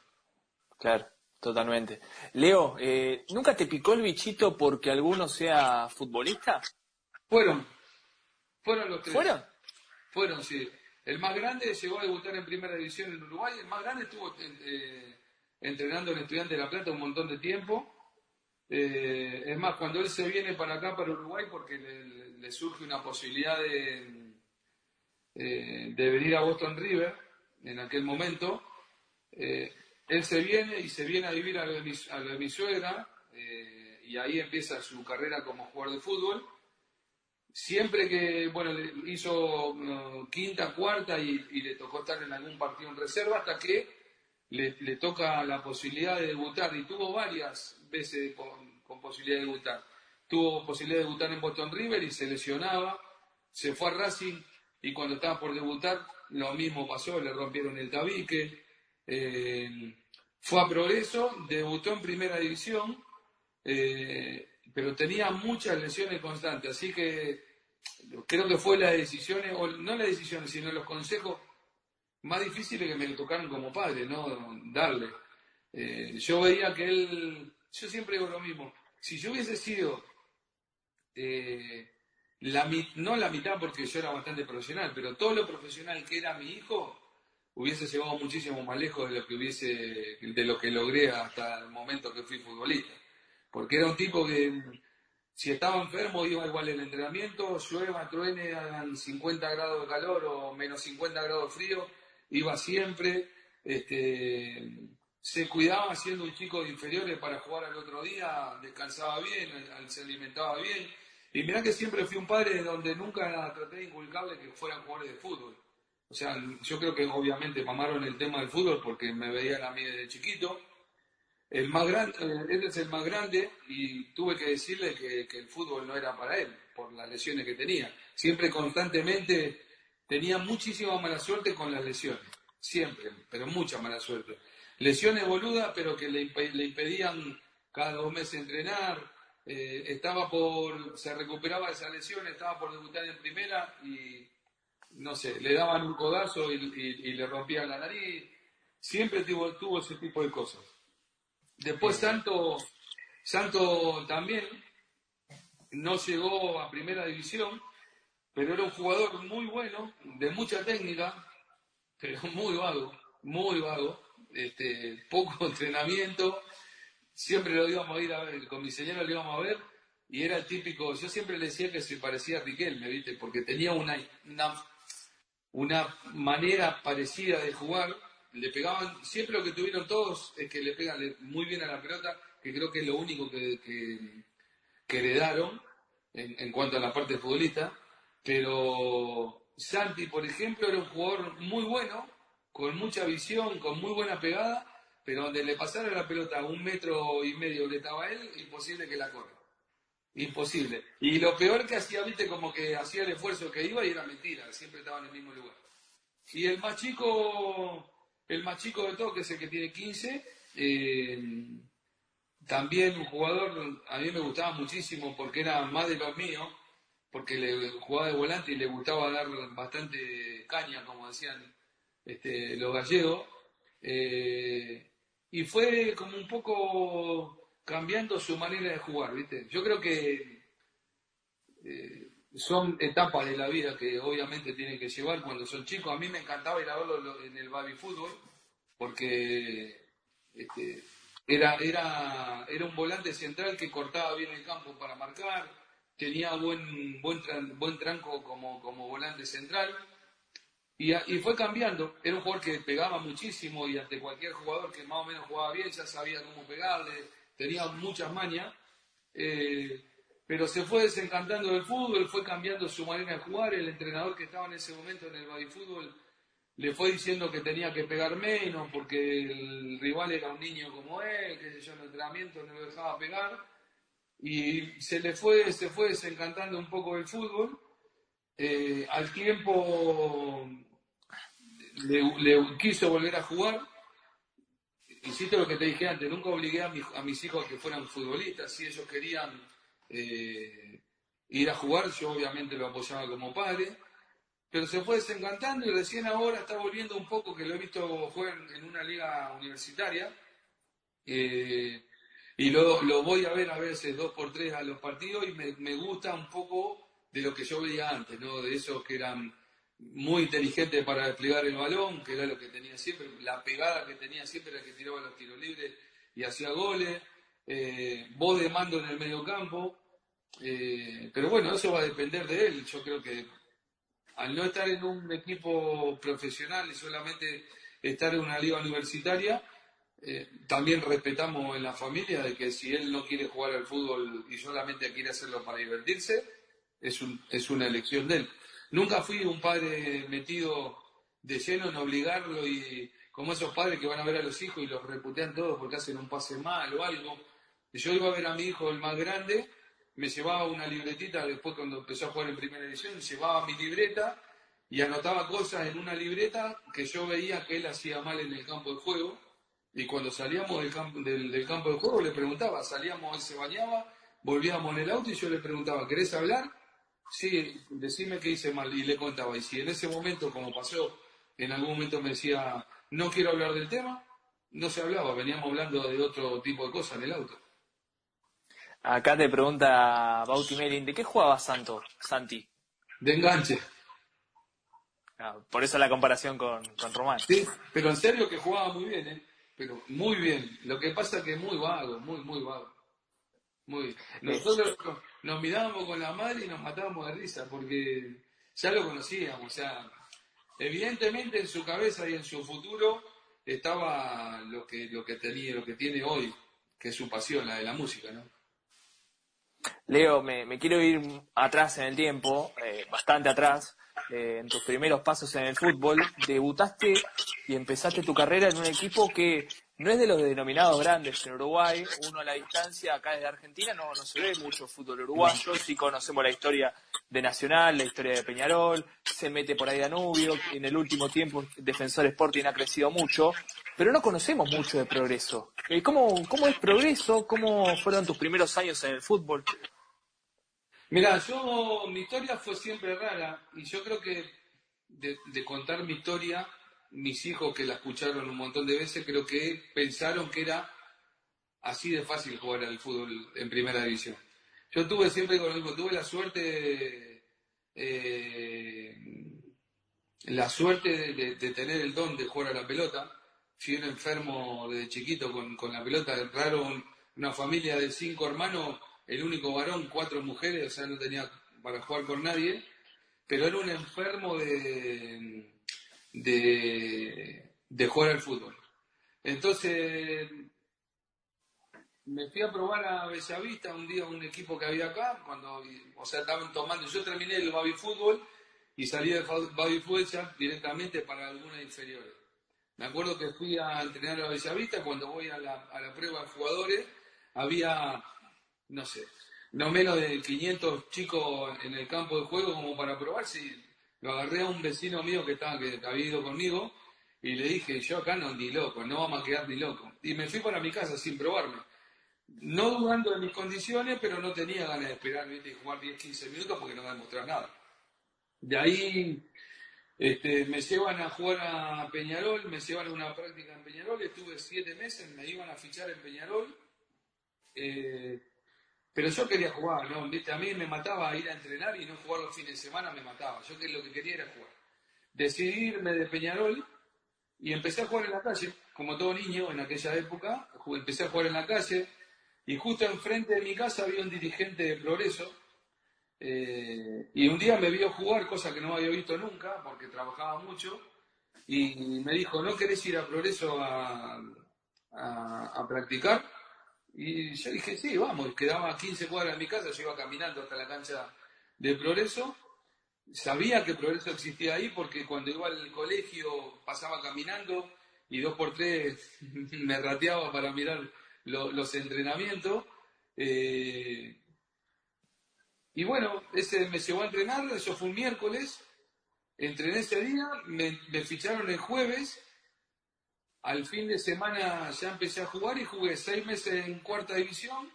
Claro. Totalmente. Leo, eh, ¿nunca te picó el bichito porque alguno sea futbolista? Fueron, fueron los tres. ¿Fueron? Fueron, sí. El más grande llegó a debutar en primera división en Uruguay, el más grande estuvo eh, entrenando en Estudiante de La Plata un montón de tiempo. Eh, es más, cuando él se viene para acá, para Uruguay, porque le, surge una posibilidad de, eh, de venir a Boston River en aquel momento, él se viene y se viene a vivir a lo de suegra, y ahí empieza su carrera como jugador de fútbol siempre que, bueno, hizo uh, quinta, cuarta y, le tocó estar en algún partido en reserva hasta que le, toca la posibilidad de debutar y tuvo varias veces con, posibilidad de debutar. Tuvo posibilidad de debutar en Boston River y se lesionaba, se fue a Racing y cuando estaba por debutar lo mismo pasó, le rompieron el tabique. Eh, fue a Progreso, debutó en primera división. Eh, pero tenía muchas lesiones constantes, así que creo que fue las decisiones, o no las decisiones, sino los consejos más difíciles que me tocaron como padre, ¿no? Darle. Eh, yo veía que él, yo siempre digo lo mismo, si yo hubiese sido, la, no la mitad porque yo era bastante profesional, pero todo lo profesional que era mi hijo, hubiese llevado muchísimo más lejos de lo que hubiese, de lo que logré hasta el momento que fui futbolista porque era un tipo que si estaba enfermo iba igual el entrenamiento, llueva, truene, hagan 50 grados de calor o menos 50 grados de frío, iba siempre, este, se cuidaba siendo un chico de inferiores para jugar al otro día, descansaba bien, se alimentaba bien. Y mirá que siempre fui un padre donde nunca traté de inculcarle que fueran jugadores de fútbol. O sea, yo creo que obviamente mamaron el tema del fútbol porque me veían a mí desde chiquito el más grande, él es el más grande y tuve que decirle que, el fútbol no era para él, por las lesiones que tenía. Siempre constantemente tenía muchísima mala suerte con las lesiones, siempre, pero mucha mala suerte. Lesiones boludas, pero que le, impedían cada dos meses entrenar, eh, estaba por, se recuperaba de esa lesión, estaba por debutar en primera y, no sé, le daban un codazo y, le rompían la nariz. Siempre tuvo ese tipo de cosas. Después Santo, Santo también no llegó a primera división, pero era un jugador muy bueno, de mucha técnica, pero muy vago, muy vago, este, poco entrenamiento. Siempre lo íbamos a ir a ver, con mi señora lo íbamos a ver, y era el típico, yo siempre le decía que se parecía a Riquelme, ¿viste? Porque tenía una, una, manera parecida de jugar le pegaban, siempre lo que tuvieron todos es que le pegan muy bien a la pelota, que creo que es lo único que, que, heredaron en, cuanto a la parte futbolista, pero Santi, por ejemplo, era un jugador muy bueno, con mucha visión, con muy buena pegada, pero donde le pasara la pelota un metro y medio que estaba él, imposible que la corra. Imposible. Y lo peor que hacía, viste, como que hacía el esfuerzo que iba y era mentira, siempre estaba en el mismo lugar. Y el más chico, el más chico de todo, que es el que tiene 15, eh, también un jugador, a mí me gustaba muchísimo porque era más de los míos, porque le jugaba de volante y le gustaba dar bastante caña, como decían este, los gallegos. Eh, y fue como un poco cambiando su manera de jugar, ¿viste? Yo creo que eh, son etapas de la vida que obviamente tienen que llevar cuando son chicos. A mí me encantaba ir a verlo en el baby fútbol porque este, era, era, era un volante central que cortaba bien el campo para marcar, tenía buen, buen, buen tranco como, como volante central. Y, y, fue cambiando. Era un jugador que pegaba muchísimo y ante cualquier jugador que más o menos jugaba bien ya sabía cómo pegarle, tenía muchas mañas. Eh, pero se fue desencantando del fútbol, fue cambiando su manera de jugar. El entrenador que estaba en ese momento en el baby fútbol le fue diciendo que tenía que pegar menos porque el rival era un niño como él, que yo en el entrenamiento no lo dejaba pegar. Y se le fue, se fue desencantando un poco del fútbol. Eh, al tiempo le, quiso volver a jugar. Insisto lo que te dije antes, nunca obligué a, mis hijos a que fueran futbolistas. Si ellos querían eh, ir a jugar, yo obviamente lo apoyaba como padre pero se fue desencantando y recién ahora está volviendo un poco, que lo he visto jugar en, una liga universitaria, eh, y lo, lo, voy a ver a veces dos por tres a los partidos y me, gusta un poco de lo que yo veía antes, ¿no? de esos que eran muy inteligentes para desplegar el balón, que era lo que tenía siempre, la pegada que tenía siempre era que tiraba los tiros libres y hacía goles, eh, voz de mando en el medio campo, eh, pero bueno, eso va a depender de él, yo creo que al no estar en un equipo profesional y solamente estar en una liga universitaria, eh, también respetamos en la familia de que si él no quiere jugar al fútbol y solamente quiere hacerlo para divertirse, es, un, es una elección de él. Nunca fui un padre metido de lleno en obligarlo y como esos padres que van a ver a los hijos y los reputean todos porque hacen un pase mal o algo. Yo iba a ver a mi hijo, el más grande, me llevaba una libretita, después cuando empezó a jugar en primera edición, llevaba mi libreta y anotaba cosas en una libreta que yo veía que él hacía mal en el campo de juego. Y cuando salíamos del campo, del, campo de juego le preguntaba, salíamos, él se bañaba, volvíamos en el auto y yo le preguntaba, ¿querés hablar? Sí, decime qué hice mal. Y le contaba. Y si en ese momento, como pasó, en algún momento me decía, no quiero hablar del tema, no se hablaba, veníamos hablando de otro tipo de cosas en el auto. Acá te pregunta Bauti Melin, ¿de qué jugaba Santo, Santi? De enganche. Ah, por eso la comparación con, con, Román. Sí, pero en serio que jugaba muy bien, ¿eh? Pero muy bien. Lo que pasa es que es muy vago, muy, muy vago. Muy Nosotros nos mirábamos con la madre y nos matábamos de risa porque ya lo conocíamos. O sea, evidentemente en su cabeza y en su futuro estaba lo que, lo que tenía, lo que tiene hoy, que es su pasión, la de la música, ¿no? Leo, me, quiero ir atrás en el tiempo, eh, bastante atrás, eh, en tus primeros pasos en el fútbol. Debutaste y empezaste tu carrera en un equipo que no es de los denominados grandes en Uruguay. Uno a la distancia, acá desde Argentina, no, no se ve mucho fútbol uruguayo. Sí conocemos la historia de Nacional, la historia de Peñarol, se mete por ahí Danubio. En el último tiempo, Defensor Sporting ha crecido mucho pero no conocemos mucho de progreso. Eh, ¿Cómo, ¿Cómo es progreso? ¿Cómo fueron tus primeros años en el fútbol? Mira, yo, mi historia fue siempre rara y yo creo que de, contar mi historia, mis hijos que la escucharon un montón de veces, creo que pensaron que era así de fácil jugar al fútbol en primera división. Yo tuve siempre, tuve la suerte, eh, la suerte de, de, tener el don de jugar a la pelota fui un enfermo desde chiquito con, con la pelota, raro, una familia de cinco hermanos, el único varón, cuatro mujeres, o sea, no tenía para jugar con nadie, pero era un enfermo de, de, de jugar al fútbol. Entonces, me fui a probar a Bellavista un día un equipo que había acá, cuando, o sea, estaban tomando, yo terminé el baby fútbol y salí del baby fútbol directamente para algunas inferiores. Me acuerdo que fui a entrenar a Bellavista, cuando voy a la, a la prueba de jugadores, había, no sé, no menos de 500 chicos en el campo de juego como para probar si lo agarré a un vecino mío que, estaba, que había ido conmigo y le dije, yo acá no ni loco, no vamos a quedar ni loco. Y me fui para mi casa sin probarme. No dudando de mis condiciones, pero no tenía ganas de esperar y jugar 10, 15 minutos porque no me demostrar nada. De ahí Este, me llevan a jugar a Peñarol, me llevan a una práctica en Peñarol, estuve siete meses, me iban a fichar en Peñarol. Eh, pero yo quería jugar, ¿no? A mí me mataba ir a entrenar y no jugar los fines de semana, me mataba. Yo lo que quería era jugar. Decidí irme de Peñarol y empecé a jugar en la calle, como todo niño en aquella época. Empecé a jugar en la calle y justo enfrente de mi casa había un dirigente de Progreso. Eh, y un día me vio jugar, cosa que no había visto nunca, porque trabajaba mucho. Y me dijo, ¿no querés ir a Progreso a, a practicar? Y yo dije, sí, vamos, quedaba 15 cuadras en mi casa, yo iba caminando hasta la cancha de Progreso. Sabía que Progreso existía ahí porque cuando iba al colegio pasaba caminando y dos por tres me rateaba para mirar los entrenamientos. Eh, y bueno, ese me llevó a entrenar, eso fue un miércoles. Entrené ese día, me ficharon el jueves al fin de semana ya empecé a jugar y jugué seis meses en cuarta división,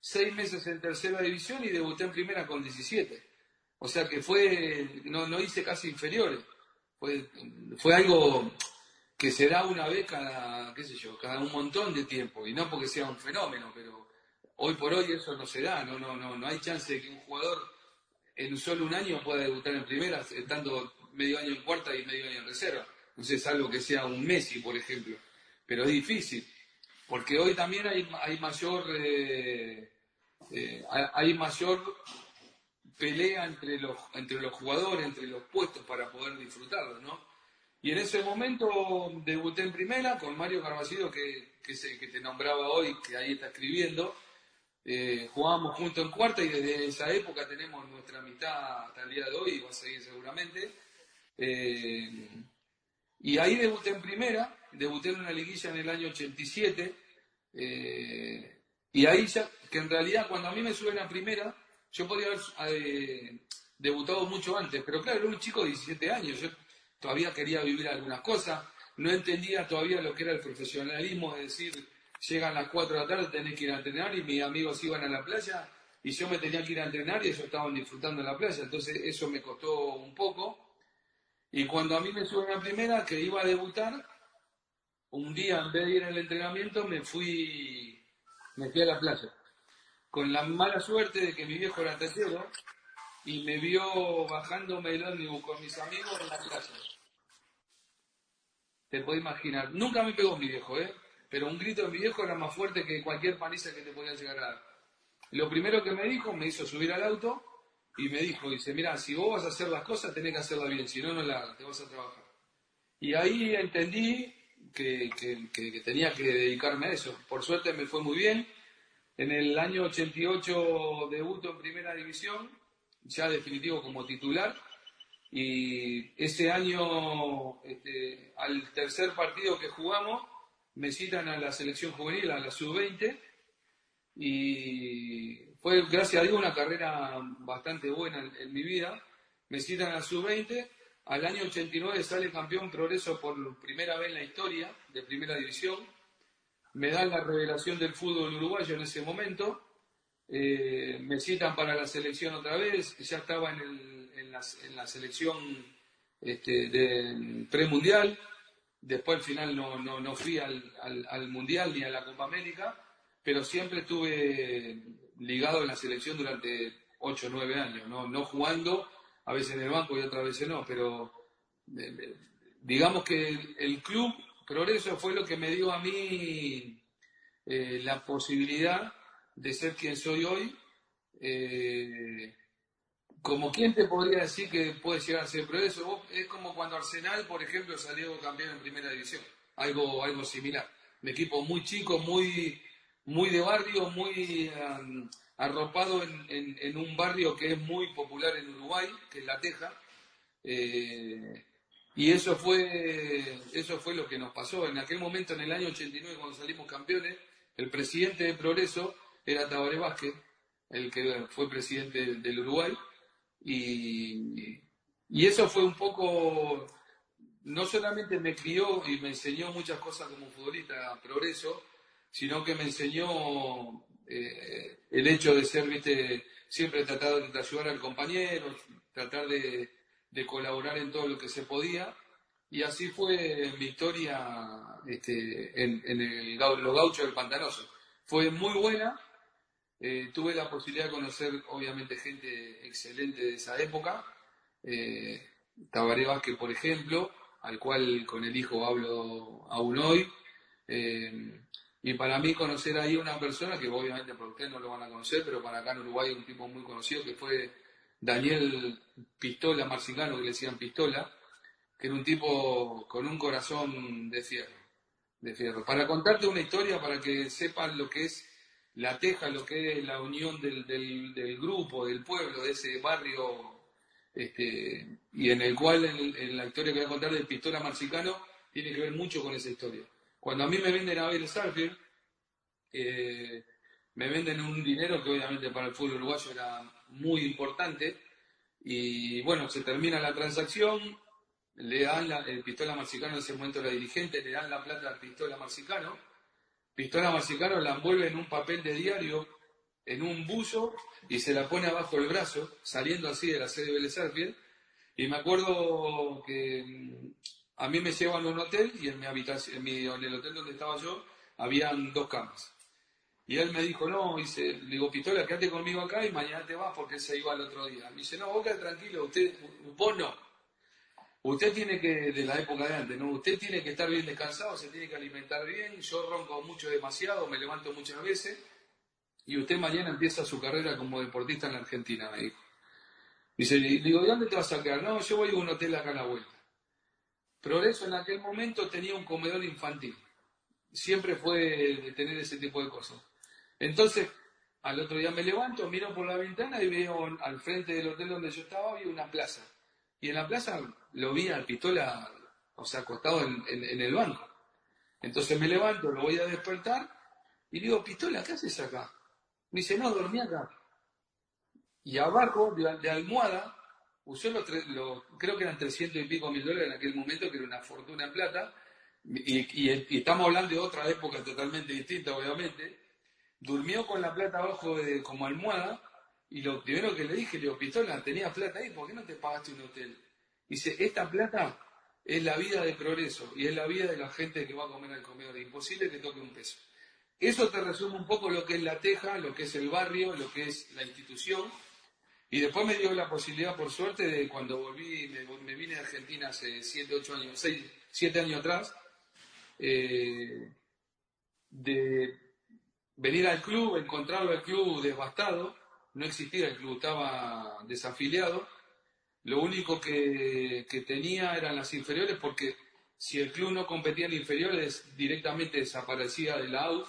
seis meses en tercera división y debuté en primera con 17. O sea que fue, no, no hice casi inferiores. Fue, fue algo que se da una vez cada, qué sé yo, cada un montón de tiempo. Y no porque sea un fenómeno, pero hoy por hoy eso no se da. No, no, no, no hay chance de que un jugador en solo un año pueda debutar en primera, estando medio año en cuarta y medio año en reserva no sé, algo que sea un Messi, por ejemplo, pero es difícil, porque hoy también hay, mayor eh, eh, hay mayor pelea entre los, entre los jugadores, entre los puestos para poder disfrutarlo, ¿no? Y en ese momento debuté en primera con Mario Carvajal, que, que, te nombraba hoy, que ahí está escribiendo. Eh, jugábamos juntos en cuarta y desde esa época tenemos nuestra amistad hasta el día de hoy, y va a seguir seguramente. Eh, y ahí debuté en primera, debuté en una liguilla en el año 87, eh, y ahí ya, que en realidad cuando a mí me suben a primera, yo podía haber eh, debutado mucho antes, pero claro, era un chico de 17 años, yo todavía quería vivir algunas cosas, no entendía todavía lo que era el profesionalismo, es decir, llegan las 4 de la tarde, tenés que ir a entrenar y mis amigos iban a la playa y yo me tenía que ir a entrenar y ellos estaban disfrutando en la playa, entonces eso me costó un poco. Y cuando a mí me suben a primera, que iba a debutar, un día en vez de ir al entrenamiento me fui, me fui a la playa. Con la mala suerte de que mi viejo era tercero y me vio bajándome el ómnibus con mis amigos en la playa. Te puedes imaginar. Nunca me pegó mi viejo, ¿eh? Pero un grito de mi viejo era más fuerte que cualquier paliza que te podía llegar a dar. Lo primero que me dijo, me hizo subir al auto y me dijo, dice, mira, si vos vas a hacer las cosas, tenés que hacerlas bien, si no, no la te vas a trabajar. Y ahí entendí que, tenía que dedicarme a eso. Por suerte me fue muy bien. En el año 88 debuto en primera división, ya definitivo como titular. Y ese año, este, al tercer partido que jugamos, me citan a la selección juvenil, a la sub-20, y fue, gracias a Dios, una carrera bastante buena en, mi vida. Me citan a sub-20. Al año 89 sale campeón progreso por primera vez en la historia de primera división. Me dan la revelación del fútbol uruguayo en ese momento. Eh, me citan para la selección otra vez. Ya estaba en, la, selección este, de premundial. Después al final no, no, fui al, al mundial ni a la Copa América, pero siempre estuve ligado en la selección durante 8 o 9 años, ¿no? no jugando, a veces en el banco y otras veces no, pero eh, eh, digamos que el, club Progreso fue lo que me dio a mí eh, la posibilidad de ser quien soy hoy. como quien te podría decir que puede llegar a ser Progreso, es como cuando Arsenal, por ejemplo, salió campeón en primera división, algo, algo similar. Un equipo muy chico, muy muy de barrio, muy arropado en, un barrio que es muy popular en Uruguay, que es La Teja. Eh, y eso fue, eso fue lo que nos pasó. En aquel momento, en el año 89, cuando salimos campeones, el presidente de Progreso era Tabaré Vázquez, el que fue presidente del Uruguay. Y, y eso fue un poco, no solamente me crió y me enseñó muchas cosas como futbolista, Progreso, sino que me enseñó eh, el hecho de ser, viste, siempre tratar de ayudar al compañero, tratar de, colaborar en todo lo que se podía. Y así fue mi historia este, en, el, los gauchos del Pantanoso. Fue muy buena. Eh, tuve la posibilidad de conocer, obviamente, gente excelente de esa época. Eh, Tabaré Vázquez, por ejemplo, al cual con el hijo hablo aún hoy. Y para mí conocer ahí una persona que obviamente por ustedes no lo van a conocer, pero para acá en Uruguay un tipo muy conocido que fue Daniel Pistola Marcingano, que le decían Pistola, que era un tipo con un corazón de fierro, de fierro. Para contarte una historia, para que sepan lo que es la teja, lo que es la unión del, del, grupo, del pueblo, de ese barrio, este, y en el cual en, la historia que voy a contar del Pistola Marcicano tiene que ver mucho con esa historia. Cuando a mí me venden a ver Sarfield, eh, me venden un dinero que obviamente para el fútbol uruguayo era muy importante. Y bueno, se termina la transacción, le dan la, el Pistola Marcicano en ese momento era dirigente, le dan la plata al Pistola Marcicano. Pistola Marcicano la envuelve en un papel de diario, en un buzo, y se la pone abajo el brazo, saliendo así de la sede de Vélez Y me acuerdo que a mí me llevan a un hotel y en mi habitación, en, el hotel donde estaba yo, habían dos camas. Y él me dijo, no, dice, le digo, Pistola, quédate conmigo acá y mañana te vas porque se iba al otro día. Me dice, no, vos quedate tranquilo, usted, vos no. Usted tiene que, de la época de antes, ¿no? Usted tiene que estar bien descansado, se tiene que alimentar bien, yo ronco mucho demasiado, me levanto muchas veces, y usted mañana empieza su carrera como deportista en la Argentina, me dijo. Dice, digo, ¿de dónde te vas a sacar? No, yo voy a un hotel acá a la vuelta. Progreso en aquel momento tenía un comedor infantil. Siempre fue de tener ese tipo de cosas. Entonces, al otro día me levanto, miro por la ventana y veo al frente del hotel donde yo estaba, había una plaza. Y en la plaza lo vi al pistola, o sea, acostado en, el banco. Entonces me levanto, lo voy a despertar y digo, pistola, ¿qué haces acá? Me dice, no, dormí acá. Y abajo, de almohada, usó los, creo que eran 300 y pico mil dólares en aquel momento, que era una fortuna en plata, y, estamos hablando de otra época totalmente distinta, obviamente, durmió con la plata abajo de, como almohada, y lo primero que le dije, le digo, Pistola, tenías plata ahí, ¿por qué no te pagaste un hotel? Dice, esta plata es la vida de progreso, y es la vida de la gente que va a comer al comedor, imposible que toque un peso. Eso te resume un poco lo que es la teja, lo que es el barrio, lo que es la institución, y después me dio la posibilidad, por suerte, de cuando volví, me, vine a Argentina hace 7, 8 años, 6, 7 años atrás, eh, de venir al club, encontrarlo al club devastado, no existía el club, estaba desafiliado, lo único que, que tenía eran las inferiores porque si el club no competía en inferiores directamente desaparecía de la AUF.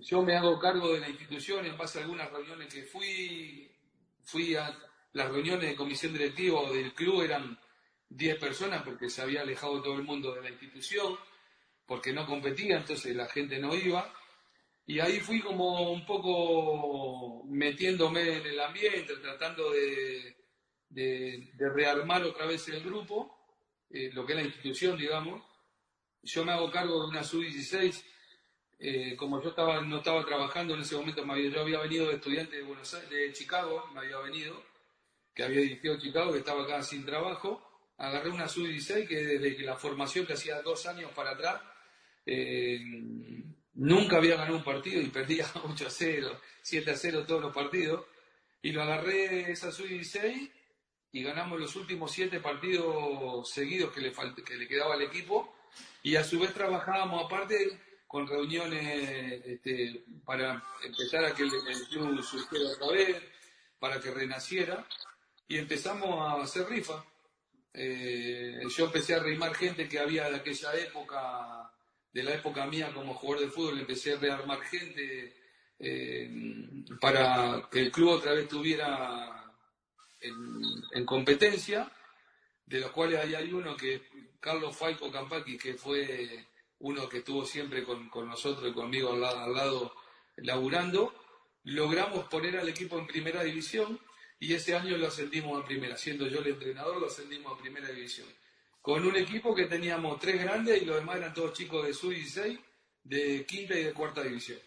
Yo me hago cargo de la institución en base a algunas reuniones que fui, fui a las reuniones de comisión directiva del club, eran 10 personas porque se había alejado todo el mundo de la institución, porque no competía, entonces la gente no iba. Y ahí fui como un poco metiéndome en el ambiente, tratando de, de, rearmar otra vez el grupo, eh, lo que es la institución, digamos. Yo me hago cargo de una sub-16 eh, como yo estaba, no estaba trabajando en ese momento, yo había venido de estudiante de Buenos Aires, de Chicago, me había venido, que había dirigido Chicago, que estaba acá sin trabajo, agarré una sub-16 que desde la formación que hacía dos años para atrás, eh, nunca había ganado un partido y perdía 8 a 0, 7 a 0 todos los partidos, y lo agarré esa sub-16 y ganamos los últimos 7 partidos seguidos que le, que le quedaba al equipo, y a su vez trabajábamos aparte con reuniones este, para empezar a que el, club surgiera otra vez, para que renaciera, y empezamos a hacer rifa. Eh, yo empecé a reimar gente que había de aquella época, de la época mía como jugador de fútbol, empecé a rearmar gente eh, para que el club otra vez estuviera en, competencia, de los cuales hay uno que Carlos Falco Campaki, que fue uno que estuvo siempre con, nosotros y conmigo al lado, al lado laburando, logramos poner al equipo en primera división y ese año lo ascendimos a primera, siendo yo el entrenador, lo ascendimos a primera división. Con un equipo que teníamos tres grandes y los demás eran todos chicos de sub-16, de quinta y de cuarta división.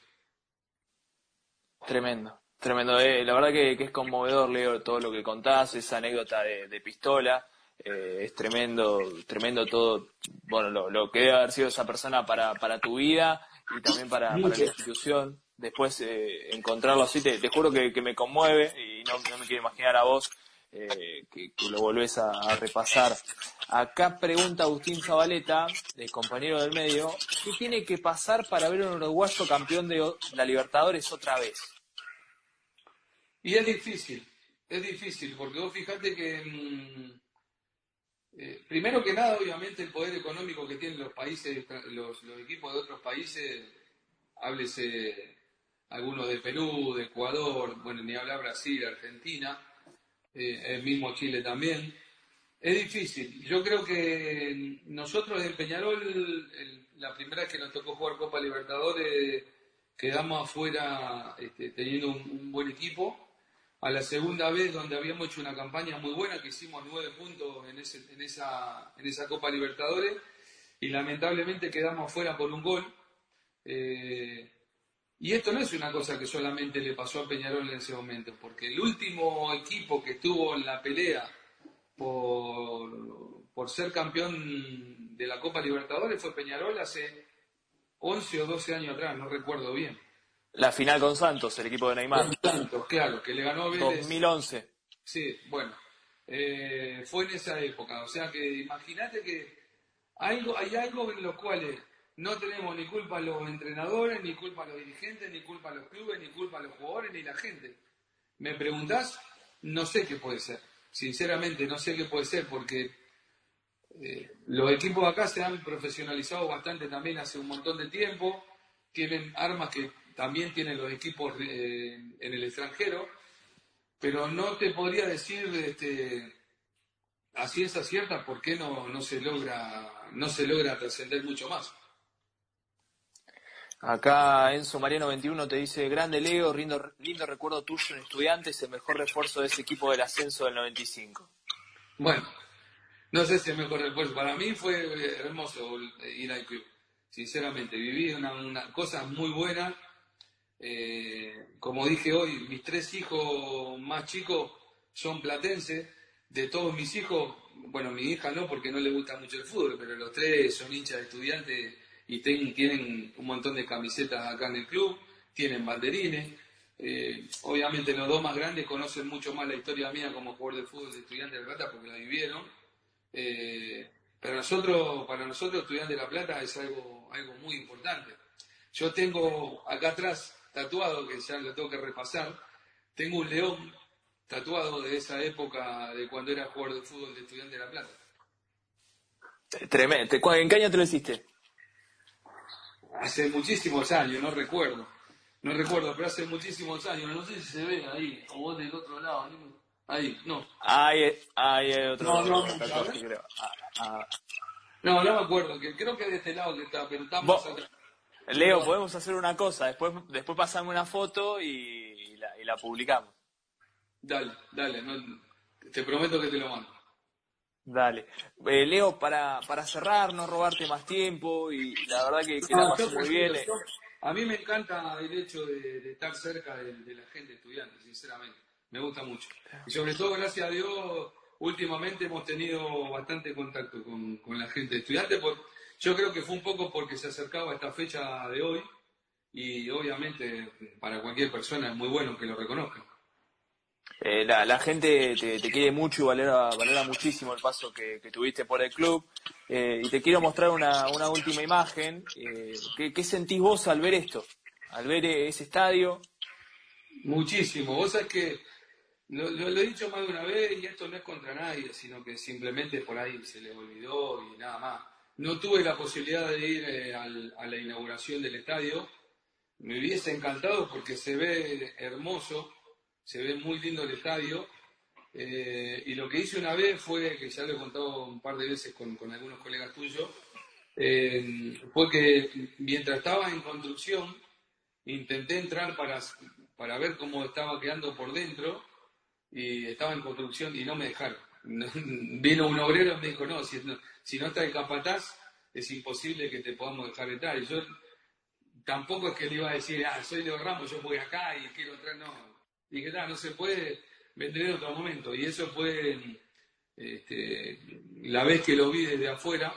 Tremendo, Tremendo, eh. la verdad que, es conmovedor, Leo, todo lo que contás, esa anécdota de, pistola. Eh, es tremendo, tremendo todo, bueno, lo, que debe haber sido esa persona para, para tu vida y también para, la institución. Después eh, encontrarlo así, te, juro que, me conmueve y no, me quiero imaginar a vos que, lo volvés a, repasar. Acá pregunta Agustín Zabaleta, el compañero del medio, ¿qué tiene que pasar para ver un uruguayo campeón de la Libertadores otra vez? Y es difícil, es difícil, porque vos fijate que, eh, primero que nada, obviamente, el poder económico que tienen los países, los, equipos de otros países, háblese algunos de Perú, de Ecuador, bueno, ni hablar Brasil, Argentina, eh, el mismo Chile también. Es difícil. Yo creo que nosotros en Peñarol, la primera vez que nos tocó jugar Copa Libertadores, quedamos afuera este, teniendo un, buen equipo a la segunda vez donde habíamos hecho una campaña muy buena, que hicimos nueve puntos en, en, esa, en esa Copa Libertadores, y lamentablemente quedamos fuera por un gol. Eh, y esto no es una cosa que solamente le pasó a Peñarol en ese momento, porque el último equipo que estuvo en la pelea por, por ser campeón de la Copa Libertadores fue Peñarol hace 11 o 12 años atrás, no recuerdo bien. La final con Santos, el equipo de Neymar. Con Santos, claro, que le ganó Vélez. 2011. Sí, bueno, eh, fue en esa época. O sea que imagínate que hay, hay algo en los cuales no tenemos ni culpa a los entrenadores, ni culpa a los dirigentes, ni culpa a los clubes, ni culpa a los jugadores, ni la gente. ¿Me preguntás? No sé qué puede ser. Sinceramente, no sé qué puede ser porque eh, los equipos acá se han profesionalizado bastante también hace un montón de tiempo. Tienen armas que también tienen los equipos eh, en el extranjero, pero no te podría decir este, a ciencia cierta por qué no, no se logra, no se logra trascender mucho más. Acá Enzo Mariano 21 te dice, grande Leo, lindo, lindo recuerdo tuyo en Estudiantes, el mejor refuerzo de ese equipo del ascenso del 95. Bueno, no sé si el mejor refuerzo. Para mí fue hermoso ir al club. Sinceramente, viví una, una cosa muy buena eh, como dije hoy, mis tres hijos más chicos son platenses. De todos mis hijos, bueno, mi hija no, porque no le gusta mucho el fútbol, pero los tres son hinchas de estudiantes y tienen un montón de camisetas acá en el club, tienen banderines. Eh, obviamente los dos más grandes conocen mucho más la historia mía como jugador de fútbol de estudiantes de La Plata porque la vivieron. Eh, pero nosotros, para nosotros, estudiantes de La Plata, es algo, algo muy importante. Yo tengo acá atrás tatuado, que ya lo tengo que repasar. Tengo un león tatuado de esa época de cuando era jugador de fútbol de Estudiante de La Plata. Tremendo. ¿En qué año te lo hiciste? Hace muchísimos años, no recuerdo. No recuerdo, pero hace muchísimos años. No sé si se ve ahí, o vos del otro lado. Ahí, no. Ahí, hay otro. No, no, creo. Ah, ah. no, no me acuerdo. Que creo que de este lado que está, pero estamos Leo, podemos hacer una cosa, después, después pasame una foto y, la, publicamos. Dale, dale, te prometo que te lo mando. Dale. Eh, Leo, para, para cerrar, no robarte más tiempo y la verdad que, que la pasé muy bien. A mí me encanta el hecho de, estar cerca de, la gente estudiante, sinceramente. Me gusta mucho. Y sobre todo, gracias a Dios, últimamente hemos tenido bastante contacto con, con la gente estudiante. Por, yo creo que fue un poco porque se acercaba esta fecha de hoy y obviamente para cualquier persona es muy bueno que lo reconozcan. Eh, la, gente te, quiere mucho y valora, valora muchísimo el paso que, tuviste por el club. Eh, y te quiero mostrar una, última imagen. Eh, ¿qué, sentís vos al ver esto? Al ver ese estadio. Muchísimo. Vos sabés que lo, lo, he dicho más de una vez y esto no es contra nadie, sino que simplemente por ahí se le olvidó y nada más. No tuve la posibilidad de ir eh, a la inauguración del estadio. Me hubiese encantado porque se ve hermoso, se ve muy lindo el estadio. Eh, y lo que hice una vez fue, que ya lo he contado un par de veces con, algunos colegas tuyos, eh, fue que mientras estaba en construcción, intenté entrar para, para ver cómo estaba quedando por dentro y estaba en construcción y no me dejaron. Vino un obrero y me dijo, no, si no, si no está el capataz, es imposible que te podamos dejar entrar. Y yo tampoco es que le iba a decir, ah, soy Leo Ramos, yo voy acá y quiero entrar, no. Dije, no, no se puede, vender en otro momento. Y eso fue este, la vez que lo vi desde afuera,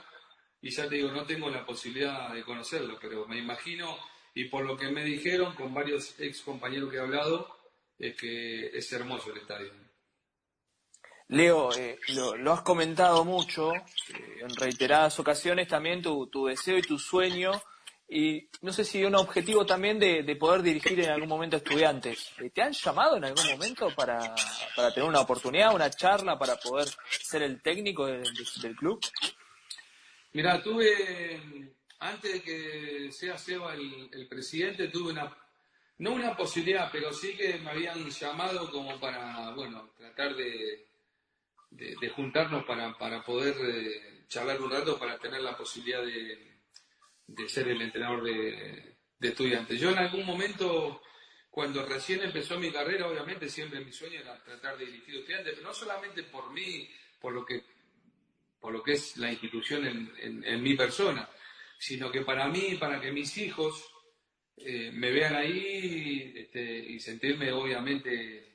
y ya te digo, no tengo la posibilidad de conocerlo, pero me imagino, y por lo que me dijeron con varios ex compañeros que he hablado, es que es hermoso el estadio. Leo, eh, lo, has comentado mucho, eh, en reiteradas ocasiones también tu, tu deseo y tu sueño y no sé si un objetivo también de, poder dirigir en algún momento estudiantes. Eh, ¿Te han llamado en algún momento para, tener una oportunidad, una charla, para poder ser el técnico del club? Mira, tuve, antes de que sea Seba el, presidente, tuve una, no una posibilidad, pero sí que me habían llamado como para, bueno, tratar de, de, juntarnos para, para poder eh, charlar un rato, para tener la posibilidad de de ser el entrenador de, estudiantes. Yo en algún momento, cuando recién empezó mi carrera, obviamente siempre mi sueño era tratar de dirigir estudiantes, pero no solamente por mí, por lo que, por lo que es la institución en, mi persona, sino que para mí, para que mis hijos eh, me vean ahí este, y sentirme, obviamente,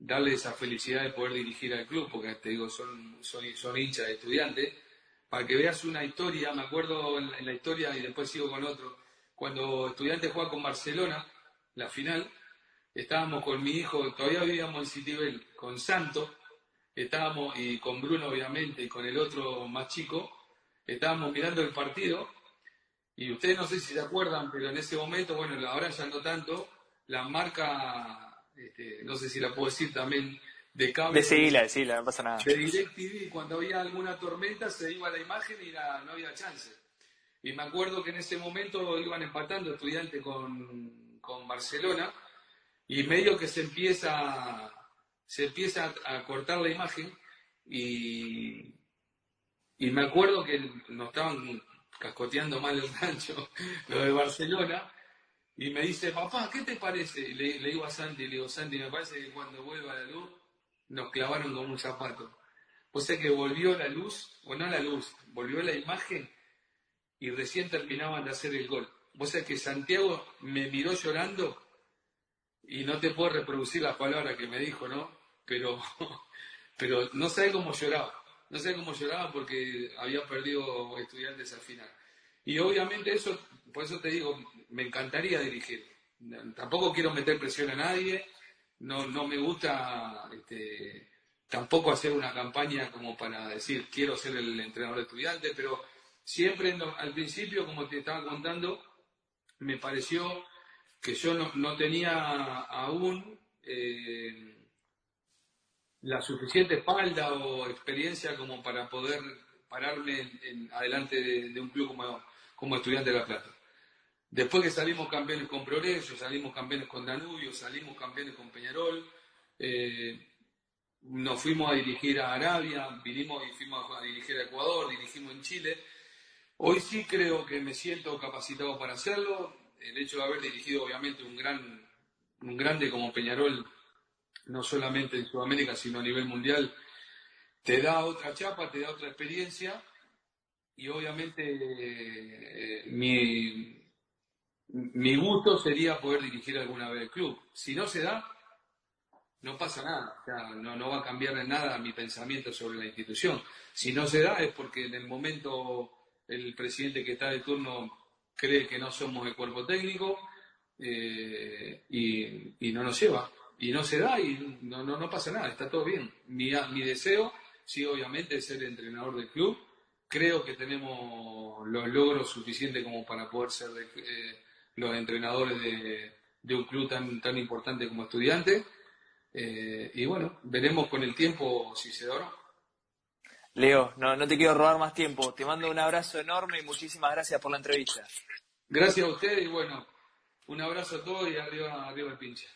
darle esa felicidad de poder dirigir al club, porque te digo, son, son, son hinchas de estudiantes. Para que veas una historia, me acuerdo en, la historia y después sigo con otro, cuando estudiante juega con Barcelona, la final, estábamos con mi hijo, todavía vivíamos en Citibel, con Santo, estábamos, y con Bruno obviamente, y con el otro más chico, estábamos mirando el partido, y ustedes no sé si se acuerdan, pero en ese momento, bueno, ahora ya no tanto, la marca, este, no sé si la puedo decir también, de cable. No pasa nada. De DirecTV, cuando había alguna tormenta se iba la imagen y no había chance. Y me acuerdo que en ese momento iban empatando estudiantes con, con Barcelona y medio que se empieza, se empieza a, cortar la imagen y, y me acuerdo que nos estaban cascoteando mal el rancho, lo de Barcelona, y me dice, papá, ¿qué te parece? le, digo a Santi, le digo, Santi, me parece que cuando vuelva la luz nos clavaron como un zapato. O sea que volvió la luz, o no la luz, volvió la imagen y recién terminaban de hacer el gol. O sea que Santiago me miró llorando y no te puedo reproducir las palabras que me dijo, ¿no? Pero, pero no sé cómo lloraba. No sé cómo lloraba porque había perdido estudiantes al final. Y obviamente eso, por eso te digo, me encantaría dirigir. Tampoco quiero meter presión a nadie, no, no me gusta este, tampoco hacer una campaña como para decir quiero ser el entrenador de estudiantes, pero siempre al principio, como te estaba contando, me pareció que yo no, tenía aún eh, la suficiente espalda o experiencia como para poder pararme en, adelante de, un club como, como estudiante de La Plata. Después que salimos campeones con Progreso, salimos campeones con Danubio, salimos campeones con Peñarol, eh, nos fuimos a dirigir a Arabia, vinimos y fuimos a dirigir a Ecuador, dirigimos en Chile. Hoy sí creo que me siento capacitado para hacerlo. El hecho de haber dirigido, obviamente, un gran, un grande como Peñarol, no solamente en Sudamérica, sino a nivel mundial, te da otra chapa, te da otra experiencia. Y obviamente eh, mi, mi gusto sería poder dirigir alguna vez el club. Si no se da, no pasa nada. no, no va a cambiar en nada mi pensamiento sobre la institución. Si no se da es porque en el momento el presidente que está de turno cree que no somos el cuerpo técnico eh, y, no nos lleva. Y no se da y no, no, no pasa nada, está todo bien. Mi, mi deseo, sí, obviamente, es ser entrenador del club. Creo que tenemos los logros suficientes como para poder ser de, eh, los entrenadores de, un club tan, tan importante como estudiante. Eh, y bueno, veremos con el tiempo si se da o no. Leo, no, no te quiero robar más tiempo. Te mando un abrazo enorme y muchísimas gracias por la entrevista. Gracias a ustedes y bueno, un abrazo a todos y arriba, arriba el pinche.